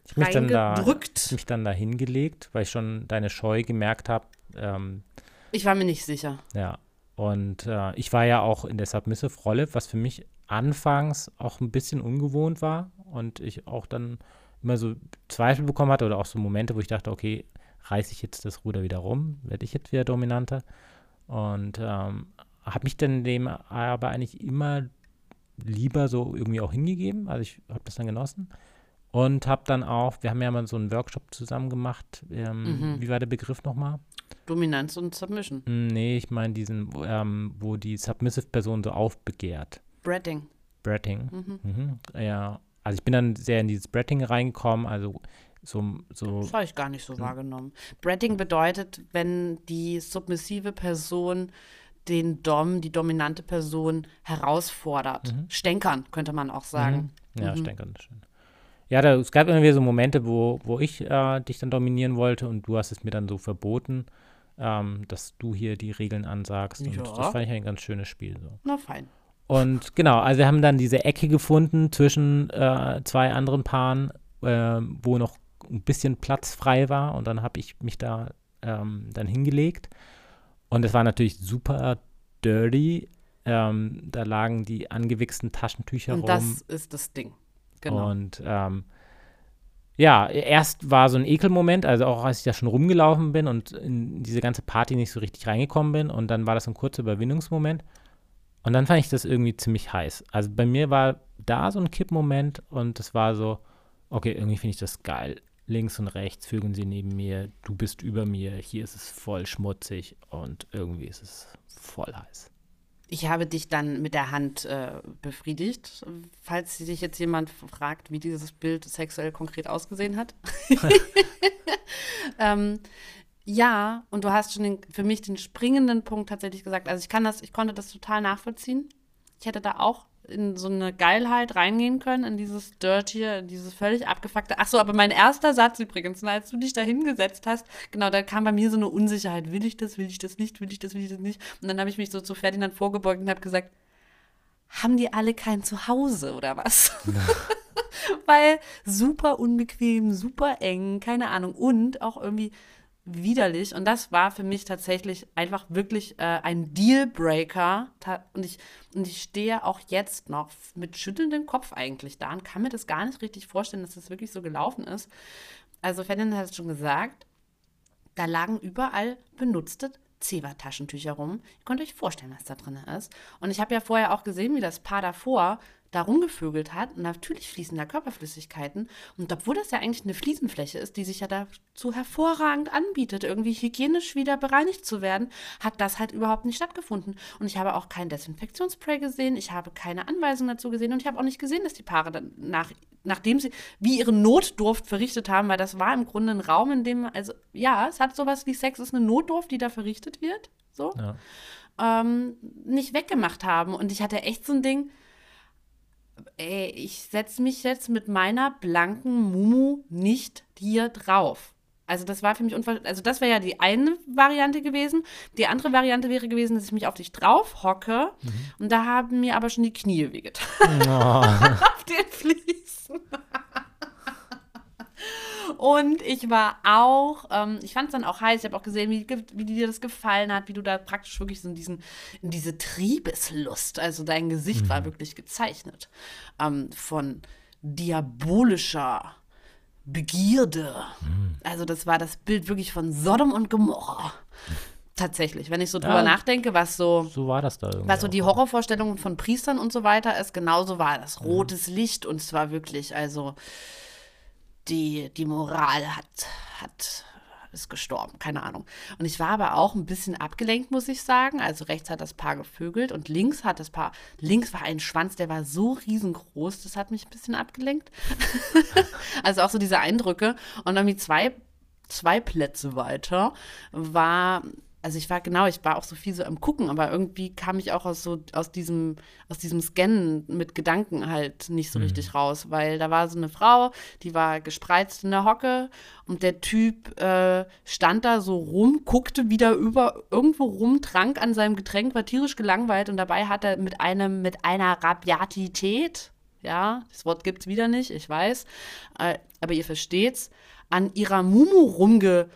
Speaker 2: Ich mich, dann da-
Speaker 1: reingedrückt.
Speaker 2: mich dann da hingelegt, weil ich schon deine Scheu gemerkt habe. Ähm,
Speaker 1: Ich war mir nicht sicher.
Speaker 2: ja. Und äh, ich war ja auch in der Submissive-Rolle, was für mich anfangs auch ein bisschen ungewohnt war. Und ich auch dann immer so Zweifel bekommen hatte oder auch so Momente, wo ich dachte, okay, reiße ich jetzt das Ruder wieder rum? Werde ich jetzt wieder dominanter? Und ähm, habe mich dann dem aber eigentlich immer lieber so irgendwie auch hingegeben. Also ich habe das dann genossen. Und habe dann auch, wir haben ja mal so einen Workshop zusammen gemacht. Ähm,
Speaker 1: Mhm.
Speaker 2: Wie war der Begriff nochmal?
Speaker 1: Dominanz und Submission.
Speaker 2: Hm, Nee, ich meine diesen, wo, ähm, wo die Submissive-Person so aufbegehrt.
Speaker 1: Breading.
Speaker 2: Bretting.
Speaker 1: Mhm.
Speaker 2: Mhm. Ja, also ich bin dann sehr in dieses Bretting reingekommen, also so, so
Speaker 1: Das habe ich gar nicht so wahrgenommen. Breading bedeutet, wenn die submissive Person den Dom, die dominante Person herausfordert.
Speaker 2: Mhm.
Speaker 1: Stänkern, könnte man auch sagen.
Speaker 2: Mhm. Ja,
Speaker 1: Mhm.
Speaker 2: Stänkern. Ja, da, es gab immer wieder so Momente, wo, wo ich äh, dich dann dominieren wollte und du hast es mir dann so verboten, ähm, dass du hier die Regeln ansagst. Und
Speaker 1: Ja.
Speaker 2: das fand ich ein ganz schönes Spiel. So.
Speaker 1: Na fein.
Speaker 2: Und genau, also wir haben dann diese Ecke gefunden zwischen äh, zwei anderen Paaren, äh, wo noch ein bisschen Platz frei war. Und dann habe ich mich da ähm, dann hingelegt. Und es war natürlich super dirty. Ähm, da lagen die angewichsten Taschentücher
Speaker 1: Und
Speaker 2: rum.
Speaker 1: das ist das Ding. Genau.
Speaker 2: Und ähm, ja, erst war so ein Ekelmoment, also auch als ich da schon rumgelaufen bin und in diese ganze Party nicht so richtig reingekommen bin. Und dann war das so ein kurzer Überwindungsmoment. Und dann fand ich das irgendwie ziemlich heiß. Also bei mir war da so ein Kippmoment und es war so, okay, irgendwie finde ich das geil. Links und rechts vögeln sie neben mir, du bist über mir, hier ist es voll schmutzig und irgendwie ist es voll heiß.
Speaker 1: Ich habe dich dann mit der Hand äh, befriedigt, falls sich jetzt jemand fragt, wie dieses Bild sexuell konkret ausgesehen hat. ähm, ja, und du hast schon den, für mich den springenden Punkt tatsächlich gesagt. Also ich kann das, ich konnte das total nachvollziehen. Ich hätte da auch in so eine Geilheit reingehen können, in dieses Dirty, in dieses völlig abgefuckte. Ach so, aber mein erster Satz übrigens, ne, als du dich da hingesetzt hast, genau, da kam bei mir so eine Unsicherheit. Will ich das, will ich das nicht, will ich das, will ich das nicht? Und dann habe ich mich so zu Ferdinand vorgebeugt und habe gesagt, haben die alle kein Zuhause oder was? Weil super unbequem, super eng, keine Ahnung. Und auch irgendwie widerlich. Und das war für mich tatsächlich einfach wirklich äh, ein Dealbreaker. Und ich, und ich stehe auch jetzt noch mit schüttelndem Kopf eigentlich da und kann mir das gar nicht richtig vorstellen, dass das wirklich so gelaufen ist. Also Ferdinand hat es schon gesagt, da lagen überall benutzte Zewa-Taschentücher rum. Ihr könnt euch vorstellen, was da drin ist. Und ich habe ja vorher auch gesehen, wie das Paar davor da rumgevögelt hat. Und natürlich fließen da Körperflüssigkeiten. Und obwohl das ja eigentlich eine Fliesenfläche ist, die sich ja dazu hervorragend anbietet, irgendwie hygienisch wieder bereinigt zu werden, hat das halt überhaupt nicht stattgefunden. Und ich habe auch kein Desinfektionsspray gesehen, ich habe keine Anweisungen dazu gesehen und ich habe auch nicht gesehen, dass die Paare dann nach, nachdem sie wie ihre Notdurft verrichtet haben, weil das war im Grunde ein Raum, in dem, also ja, es hat sowas wie Sex, ist eine Notdurft, die da verrichtet wird, so, ja. ähm, nicht weggemacht haben. Und ich hatte echt so ein Ding, ey, ich setze mich jetzt mit meiner blanken Mumu nicht hier drauf. Also das war für mich unverständlich. Also das wäre ja die eine Variante gewesen. Die andere Variante wäre gewesen, dass ich mich auf dich drauf hocke. Mhm. Und da haben mir aber schon die Knie wehgetan. Oh. auf den Fliesen. Und ich war auch, ähm, ich fand es dann auch heiß, ich habe auch gesehen, wie, wie dir das gefallen hat, wie du da praktisch wirklich so in, diesen, in diese Triebeslust, also dein Gesicht mhm. war wirklich gezeichnet ähm, von diabolischer Begierde. Mhm. Also das war das Bild wirklich von Sodom und Gomorra. Tatsächlich, wenn ich so drüber ja, nachdenke, was so,
Speaker 2: so war das da
Speaker 1: was so die Horrorvorstellungen von Priestern und so weiter ist, genauso war das. Rotes Licht und es war wirklich, also die, die Moral hat, hat, ist gestorben, keine Ahnung. Und ich war aber auch ein bisschen abgelenkt, muss ich sagen. Also rechts hat das Paar gevögelt und links hat das Paar, links war ein Schwanz, der war so riesengroß, das hat mich ein bisschen abgelenkt. also auch so diese Eindrücke. Und dann wie zwei, zwei Plätze weiter war also ich war genau, ich war auch so viel so am Gucken, aber irgendwie kam ich auch aus so aus diesem aus diesem Scannen mit Gedanken halt nicht so mhm. richtig raus, weil da war so eine Frau, die war gespreizt in der Hocke und der Typ äh, stand da so rum, guckte wieder über irgendwo rum, trank an seinem Getränk, war tierisch gelangweilt und dabei hat er mit einem mit einer Rabiatität, ja, das Wort gibt's wieder nicht, ich weiß, äh, aber ihr versteht's, an ihrer Mumu rumge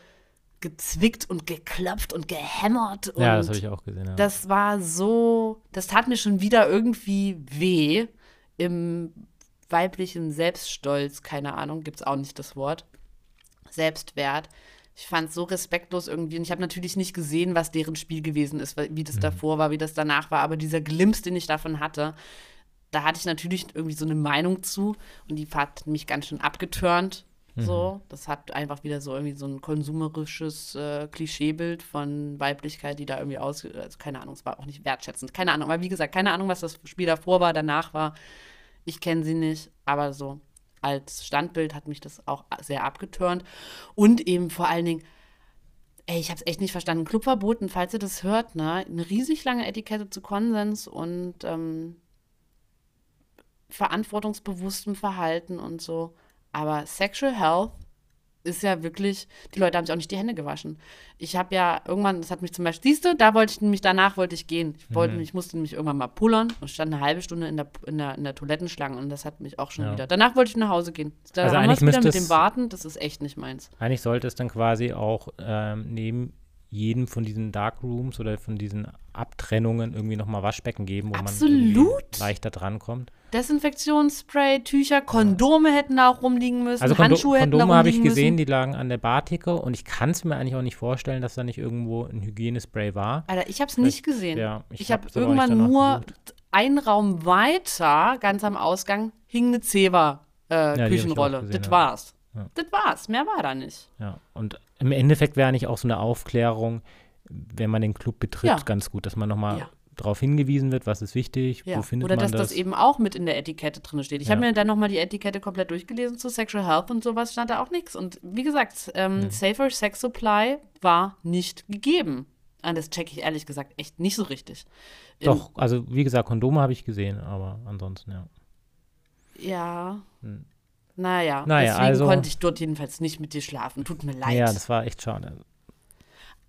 Speaker 1: gezwickt und geklopft und gehämmert. Und
Speaker 2: ja, das habe ich auch gesehen. Ja.
Speaker 1: Das war so, das tat mir schon wieder irgendwie weh im weiblichen Selbststolz, keine Ahnung, gibt es auch nicht das Wort. Selbstwert. Ich fand es so respektlos irgendwie. Und ich habe natürlich nicht gesehen, was deren Spiel gewesen ist, wie das mhm. davor war, wie das danach war. Aber dieser Glimps, den ich davon hatte, da hatte ich natürlich irgendwie so eine Meinung zu. Und die hat mich ganz schön abgeturnt. Mhm. So, das hat einfach wieder so irgendwie so ein konsumerisches äh, Klischeebild von Weiblichkeit, die da irgendwie aus, also keine Ahnung, es war auch nicht wertschätzend, keine Ahnung, weil wie gesagt, keine Ahnung, was das Spiel davor war, danach war. Ich kenne sie nicht, aber so als Standbild hat mich das auch sehr abgeturnt und eben vor allen Dingen Ey, ich habe es echt nicht verstanden. Clubverboten, falls ihr das hört, ne? Eine riesig lange Etikette zu Konsens und ähm, verantwortungsbewusstem Verhalten und so. Aber Sexual Health ist ja wirklich, die Leute haben sich auch nicht die Hände gewaschen. Ich habe ja irgendwann, das hat mich zum Beispiel, siehst du, da wollte ich nämlich, danach wollte ich gehen. Ich wollte,
Speaker 2: Mhm.
Speaker 1: ich musste nämlich irgendwann mal pullern und stand eine halbe Stunde in der, in der, in der Toilettenschlange und das hat mich auch schon
Speaker 2: Ja.
Speaker 1: wieder. Danach wollte ich nach Hause gehen. Da
Speaker 2: Also eigentlich
Speaker 1: wieder mit
Speaker 2: müsste
Speaker 1: dem Warten, das ist echt nicht meins.
Speaker 2: Eigentlich sollte es dann quasi auch ähm, neben jedem von diesen Dark Rooms oder von diesen Abtrennungen irgendwie nochmal Waschbecken geben, wo man
Speaker 1: Absolut.
Speaker 2: irgendwie leichter drankommt.
Speaker 1: Desinfektionsspray, Tücher, Kondome hätten da auch rumliegen müssen,
Speaker 2: Also Kondo
Speaker 1: Handschuhe hätten da
Speaker 2: Kondome habe ich gesehen,
Speaker 1: müssen.
Speaker 2: die lagen an der Bartheke und ich kann es mir eigentlich auch nicht vorstellen, dass da nicht irgendwo ein Hygienespray war.
Speaker 1: Alter, ich habe es nicht gesehen.
Speaker 2: ja, ich
Speaker 1: ich habe
Speaker 2: nicht
Speaker 1: irgendwann nur
Speaker 2: gesucht.
Speaker 1: einen Raum weiter, ganz am Ausgang, hing eine
Speaker 2: hab
Speaker 1: Zewa-Küchenrolle. das
Speaker 2: ja.
Speaker 1: war's.
Speaker 2: Ja.
Speaker 1: Das war's. Mehr war da nicht.
Speaker 2: Ja, und im Endeffekt wäre eigentlich auch so eine Aufklärung, wenn man den Club betritt, ganz gut, dass man nochmal. Darauf hingewiesen wird, was ist wichtig,
Speaker 1: Ja.
Speaker 2: wo findet
Speaker 1: Oder
Speaker 2: man
Speaker 1: dass
Speaker 2: das.
Speaker 1: das eben auch mit in der Etikette drin steht. Ich
Speaker 2: Ja.
Speaker 1: habe mir dann nochmal die Etikette komplett durchgelesen zu Sexual Health und sowas stand da auch nichts. Und wie gesagt, ähm, Safer Sex Supply war nicht gegeben. Und das checke ich ehrlich gesagt echt nicht so richtig.
Speaker 2: Doch, also wie gesagt, Kondome habe ich gesehen, aber ansonsten, ja.
Speaker 1: Ja.
Speaker 2: Hm.
Speaker 1: Naja,
Speaker 2: Naja,
Speaker 1: deswegen
Speaker 2: also-
Speaker 1: konnte ich dort jedenfalls nicht mit dir schlafen. Tut mir leid.
Speaker 2: Ja, das war echt schade.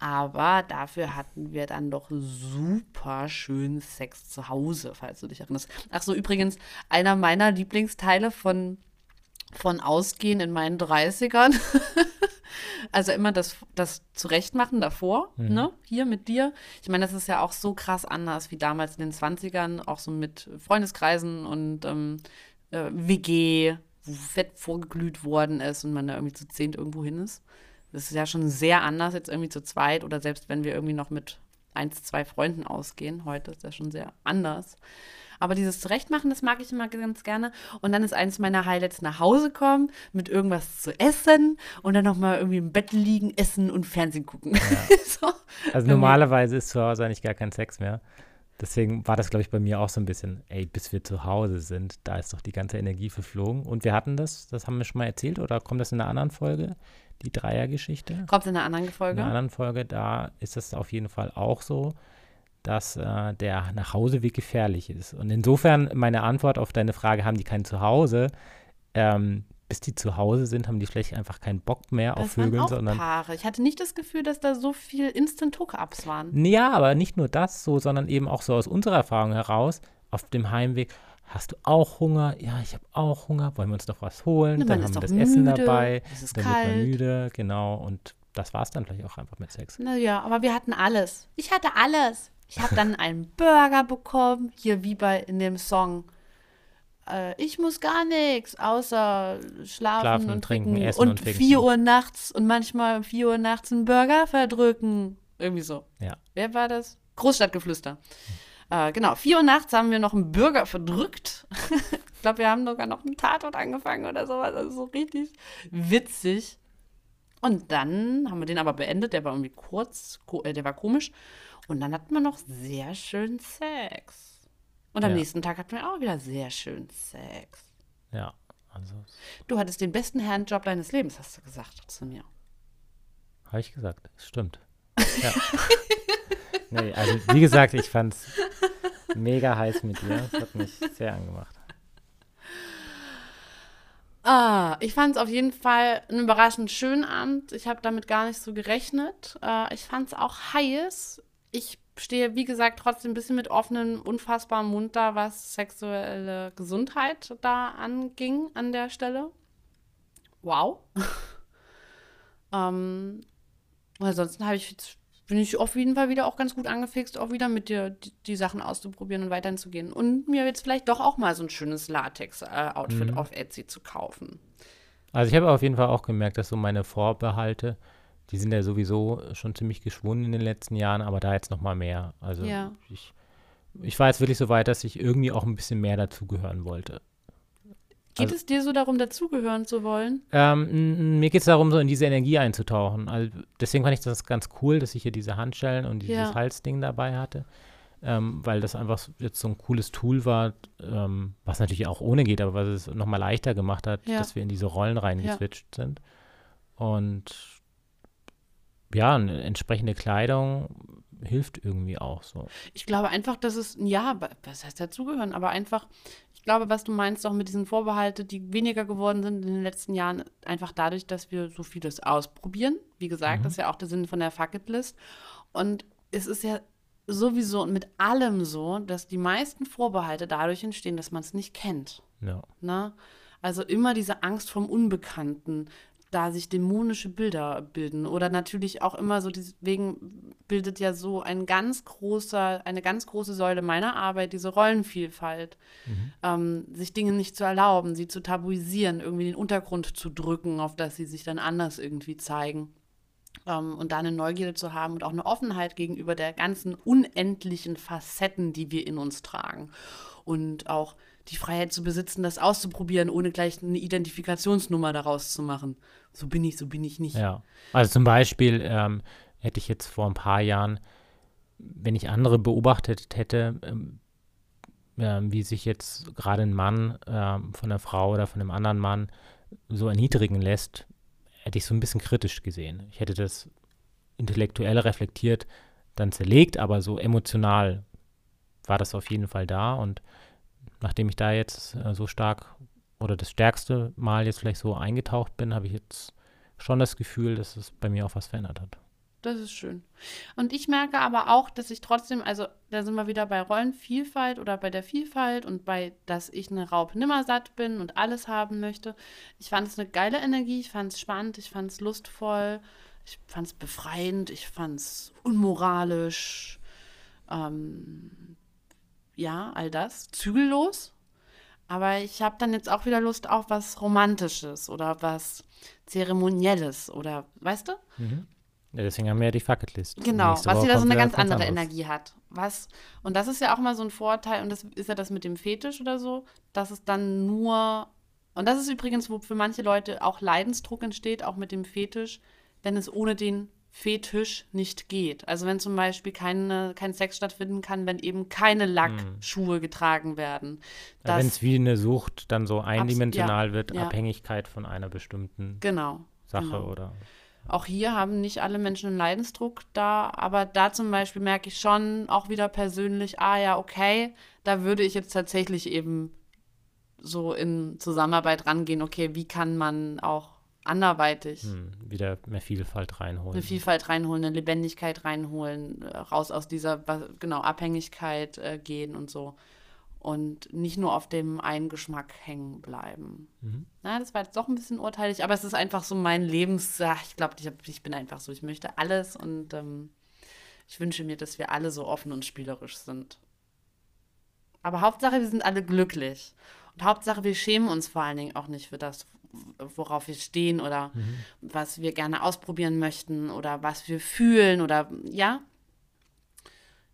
Speaker 1: Aber dafür hatten wir dann doch super schön Sex zu Hause, falls du dich erinnerst. Ach so, übrigens, einer meiner Lieblingsteile von, von Ausgehen in meinen 30ern. also immer das, das Zurechtmachen davor, ne? Hier mit dir. Ich meine, das ist ja auch so krass anders wie damals in den 20ern, auch so mit Freundeskreisen und ähm, äh, WG, wo fett vorgeglüht worden ist und man da irgendwie zu zehnt irgendwo hin ist. Das ist ja schon sehr anders, jetzt irgendwie zu zweit oder selbst wenn wir irgendwie noch mit eins, zwei Freunden ausgehen. Heute ist das schon sehr anders. Aber dieses Zurechtmachen, das mag ich immer ganz gerne. Und dann ist eines meiner Highlights nach Hause kommen, mit irgendwas zu essen und dann nochmal irgendwie im Bett liegen, essen und Fernsehen gucken. so.
Speaker 2: Also normalerweise ist zu Hause eigentlich gar kein Sex mehr. Deswegen war das, glaube ich, bei mir auch so ein bisschen, ey, bis wir zu Hause sind, da ist doch die ganze Energie verflogen. Und wir hatten das, das haben wir schon mal erzählt, oder kommt das in einer anderen Folge, die Dreiergeschichte?
Speaker 1: Kommt in einer anderen
Speaker 2: In
Speaker 1: Folge.
Speaker 2: einer anderen Folge, da ist es auf jeden Fall auch so, dass äh, der Nachhauseweg gefährlich ist. Und insofern meine Antwort auf deine Frage, haben die kein Zuhause? Ähm, bis die zu Hause sind, haben die vielleicht einfach keinen Bock mehr auf
Speaker 1: Das waren
Speaker 2: Vögeln,
Speaker 1: auch
Speaker 2: sondern
Speaker 1: Paare. Ich hatte nicht das Gefühl, dass da so viel Instant-Hookups waren.
Speaker 2: Ja, aber nicht nur das so, sondern eben auch so aus unserer Erfahrung heraus, auf dem Heimweg, hast du auch Hunger? Ja, ich habe auch Hunger. Wollen wir uns doch was holen?
Speaker 1: Man
Speaker 2: dann haben wir das Essen
Speaker 1: müde,
Speaker 2: dabei.
Speaker 1: es ist
Speaker 2: dann wird man
Speaker 1: kalt.
Speaker 2: müde, genau. Und das war es dann vielleicht auch einfach mit Sex.
Speaker 1: Naja, aber wir hatten alles. Ich hatte alles. Ich habe dann einen Burger bekommen, hier wie bei in dem Song. Äh, ich muss gar nichts, außer schlafen,
Speaker 2: Schlafen,
Speaker 1: und
Speaker 2: trinken,
Speaker 1: trinken
Speaker 2: essen
Speaker 1: und
Speaker 2: und Pfingsten.
Speaker 1: 4 Uhr nachts und manchmal um 4 Uhr nachts einen Burger verdrücken. Irgendwie so.
Speaker 2: Ja.
Speaker 1: Wer war das? Großstadtgeflüster. Äh, genau, 4 Uhr nachts haben wir noch einen Burger verdrückt. ich glaube, wir haben sogar noch einen Tatort angefangen oder sowas. Also so richtig witzig. Und dann haben wir den aber beendet. Der war irgendwie kurz, äh, der war komisch. Und dann hatten wir noch sehr schön Sex. Und am
Speaker 2: Ja.
Speaker 1: nächsten Tag hatten wir auch wieder sehr schön Sex.
Speaker 2: Ja, also
Speaker 1: Du hattest den besten Handjob deines Lebens, hast du gesagt zu mir.
Speaker 2: habe ich gesagt, es stimmt. Ja. nee, also wie gesagt, ich fand es mega heiß mit dir. Es hat mich sehr angemacht.
Speaker 1: Ah, ich fand es auf jeden Fall einen überraschend schönen Abend. Ich habe damit gar nicht so gerechnet. Äh, ich fand es auch heiß. Ich stehe, wie gesagt, trotzdem ein bisschen mit offenem, unfassbarem Mund da, was sexuelle Gesundheit da anging an der Stelle. Wow. ähm, ansonsten habe ich bin ich auf jeden Fall wieder auch ganz gut angefixt, auch wieder mit dir die, die Sachen auszuprobieren und weiterhin zu gehen. Und mir jetzt vielleicht doch auch mal so ein schönes Latex-Outfit auf Etsy zu kaufen.
Speaker 2: Also ich habe auf jeden Fall auch gemerkt, dass so meine Vorbehalte, die sind ja sowieso schon ziemlich geschwunden in den letzten Jahren, aber da jetzt noch mal mehr. Also
Speaker 1: Ja.
Speaker 2: ich, ich war jetzt wirklich so weit, dass ich irgendwie auch ein bisschen mehr dazugehören wollte.
Speaker 1: Geht
Speaker 2: Also-
Speaker 1: es dir so darum, dazugehören zu wollen?
Speaker 2: Ähm, mir geht es darum, so in diese Energie einzutauchen. Also deswegen fand ich das ganz cool, dass ich hier diese Handschellen und dieses
Speaker 1: Ja.
Speaker 2: Halsding dabei hatte. Ähm, weil das einfach jetzt so ein cooles Tool war, ähm, was natürlich auch ohne geht, aber was es nochmal leichter gemacht hat,
Speaker 1: Ja.
Speaker 2: dass wir in diese Rollen reingeswitcht sind. Und ja, eine entsprechende Kleidung hilft irgendwie auch so.
Speaker 1: Ich glaube einfach, dass es, ja, was heißt dazugehören, aber einfach, ich glaube, was du meinst, auch mit diesen Vorbehalten, die weniger geworden sind in den letzten Jahren, einfach dadurch, dass wir so vieles ausprobieren. Wie gesagt,
Speaker 2: Mhm.
Speaker 1: das ist ja auch der Sinn von der Fuck It List. Und es ist ja sowieso mit allem so, dass die meisten Vorbehalte dadurch entstehen, dass man es nicht kennt.
Speaker 2: Ja.
Speaker 1: Ne? Also immer diese Angst vom Unbekannten, da sich dämonische Bilder bilden. Oder natürlich auch immer so, deswegen bildet ja so ein ganz großer, eine ganz große Säule meiner Arbeit, diese Rollenvielfalt. Ähm, sich Dinge nicht zu erlauben, sie zu tabuisieren, irgendwie in den Untergrund zu drücken, auf dass sie sich dann anders irgendwie zeigen. Ähm, und da eine Neugierde zu haben und auch eine Offenheit gegenüber der ganzen unendlichen Facetten, die wir in uns tragen. Und auch die Freiheit zu besitzen, das auszuprobieren, ohne gleich eine Identifikationsnummer daraus zu machen. So bin ich, so bin ich nicht.
Speaker 2: Ja. Also zum Beispiel ähm, hätte ich jetzt vor ein paar Jahren, wenn ich andere beobachtet hätte, ähm, ähm, wie sich jetzt gerade ein Mann ähm, von einer Frau oder von einem anderen Mann so erniedrigen lässt, hätte ich so ein bisschen kritisch gesehen. Ich hätte das intellektuell reflektiert dann zerlegt, aber so emotional war das auf jeden Fall da. Und nachdem ich da jetzt äh, so stark oder das stärkste Mal jetzt vielleicht so eingetaucht bin, habe ich jetzt schon das Gefühl, dass es bei mir auch was verändert hat.
Speaker 1: Das ist schön. Und ich merke aber auch, dass ich trotzdem, also da sind wir wieder bei Rollenvielfalt oder bei der Vielfalt und bei, dass ich eine Raub nimmersatt bin und alles haben möchte. Ich fand es eine geile Energie, ich fand es spannend, ich fand es lustvoll, ich fand es befreiend, ich fand es unmoralisch. Ähm, ja, all das. Zügellos. Aber ich habe dann jetzt auch wieder Lust auf was Romantisches oder was Zeremonielles oder, weißt du?
Speaker 2: Ja, deswegen haben wir ja die Fucketlist.
Speaker 1: Genau, was
Speaker 2: Woche
Speaker 1: wieder so eine ganz andere
Speaker 2: anderes.
Speaker 1: Energie hat. Was, und das ist ja auch mal so ein Vorteil, und das ist ja das mit dem Fetisch oder so, dass es dann nur, und das ist übrigens, wo für manche Leute auch Leidensdruck entsteht, auch mit dem Fetisch, wenn es ohne den Fetisch nicht geht. Also wenn zum Beispiel keine, kein Sex stattfinden kann, wenn eben keine Lackschuhe getragen werden.
Speaker 2: Ja, Wenn es wie eine Sucht dann so eindimensional
Speaker 1: ja,
Speaker 2: wird,
Speaker 1: ja.
Speaker 2: Abhängigkeit von einer bestimmten
Speaker 1: genau.
Speaker 2: Sache
Speaker 1: genau.
Speaker 2: oder.
Speaker 1: Auch hier haben nicht alle Menschen einen Leidensdruck da, aber da zum Beispiel merke ich schon auch wieder persönlich, ah ja, okay, da würde ich jetzt tatsächlich eben so in Zusammenarbeit rangehen, okay, wie kann man auch anderweitig
Speaker 2: Hm, wieder mehr Vielfalt reinholen.
Speaker 1: eine Vielfalt reinholen, eine Lebendigkeit reinholen, äh, raus aus dieser, genau, Abhängigkeit äh, gehen und so. Und nicht nur auf dem einen Geschmack hängen bleiben. Na, das war jetzt doch ein bisschen urteilig, aber es ist einfach so mein Lebens, ach, ich glaube, ich, ich bin einfach so, ich möchte alles und ähm, ich wünsche mir, dass wir alle so offen und spielerisch sind. Aber Hauptsache, wir sind alle glücklich. Und Hauptsache, wir schämen uns vor allen Dingen auch nicht für das, worauf wir stehen oder was wir gerne ausprobieren möchten oder was wir fühlen oder ja.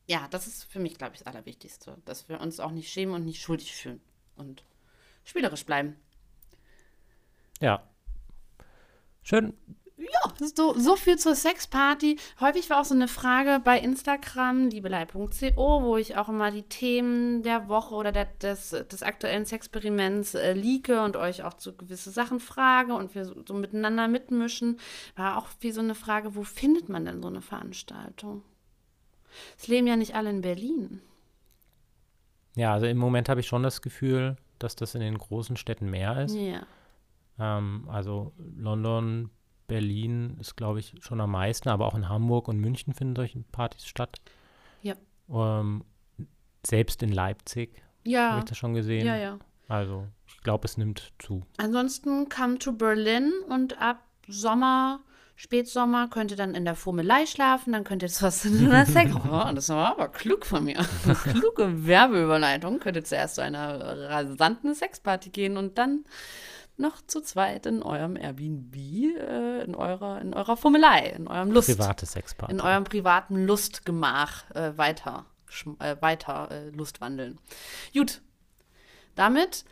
Speaker 1: Ja, das ist für mich, glaube ich, das Allerwichtigste, dass wir uns auch nicht schämen und nicht schuldig fühlen und spielerisch bleiben.
Speaker 2: Ja. Schön.
Speaker 1: So, so viel zur Sexparty. Häufig war auch so eine Frage bei Instagram, liebelei.co, wo ich auch immer die Themen der Woche oder der, des, des aktuellen Sexperiments äh, leake und euch auch zu gewisse Sachen frage und wir so, so miteinander mitmischen. War auch wie so eine Frage, wo findet man denn so eine Veranstaltung? Es leben ja nicht alle in Berlin.
Speaker 2: Ja, also im Moment habe ich schon das Gefühl, dass das in den großen Städten mehr ist.
Speaker 1: Ja.
Speaker 2: Ähm, also London, Berlin ist, glaube ich, schon am meisten, aber auch in Hamburg und München finden solche Partys statt.
Speaker 1: Ja.
Speaker 2: Ähm, selbst in Leipzig habe
Speaker 1: Ja.
Speaker 2: ich das schon gesehen.
Speaker 1: Ja, ja.
Speaker 2: Also ich glaube, es nimmt zu.
Speaker 1: Ansonsten come to Berlin und ab Sommer, Spätsommer könnt ihr dann in der Fummelei schlafen, dann könnt ihr was in der Sex. Oh, das war aber klug von mir. Kluge Werbeüberleitung. Könnt ihr zuerst zu einer rasanten Sexparty gehen und dann noch zu zweit in eurem Airbnb, äh, in eurer, in eurer Fummelei, in eurem Lust,
Speaker 2: Private Sexparty.
Speaker 1: in eurem privaten Lustgemach äh, weiter, äh, weiter äh, Lustwandeln. Gut, damit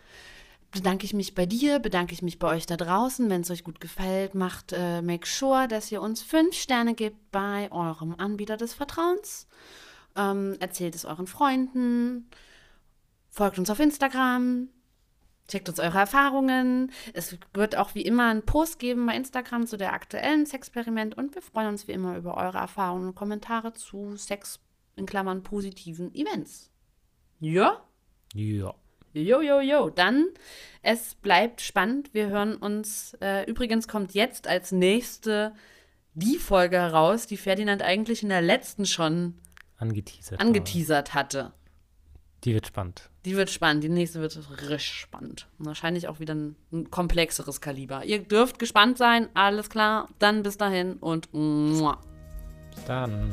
Speaker 1: bedanke ich mich bei dir, bedanke ich mich bei euch da draußen. Wenn es euch gut gefällt, macht, äh, make sure, dass ihr uns fünf Sterne gebt bei eurem Anbieter des Vertrauens. Ähm, erzählt es euren Freunden, folgt uns auf Instagram. Checkt uns eure Erfahrungen. Es wird auch wie immer einen Post geben bei Instagram zu der aktuellen Sexperiment und wir freuen uns wie immer über eure Erfahrungen und Kommentare zu Sex in Klammern positiven Events. Ja?
Speaker 2: Ja.
Speaker 1: Jo, jo, jo. Dann, es bleibt spannend. Wir hören uns. Äh, übrigens kommt jetzt als nächste die Folge heraus, die Ferdinand eigentlich in der letzten schon
Speaker 2: Angeteasert.
Speaker 1: angeteasert hatte.
Speaker 2: Die wird spannend.
Speaker 1: Die wird spannend. Die nächste wird richtig spannend. Und wahrscheinlich auch wieder ein, ein komplexeres Kaliber. Ihr dürft gespannt sein. Alles klar. Dann bis dahin und. Muah.
Speaker 2: Bis dann.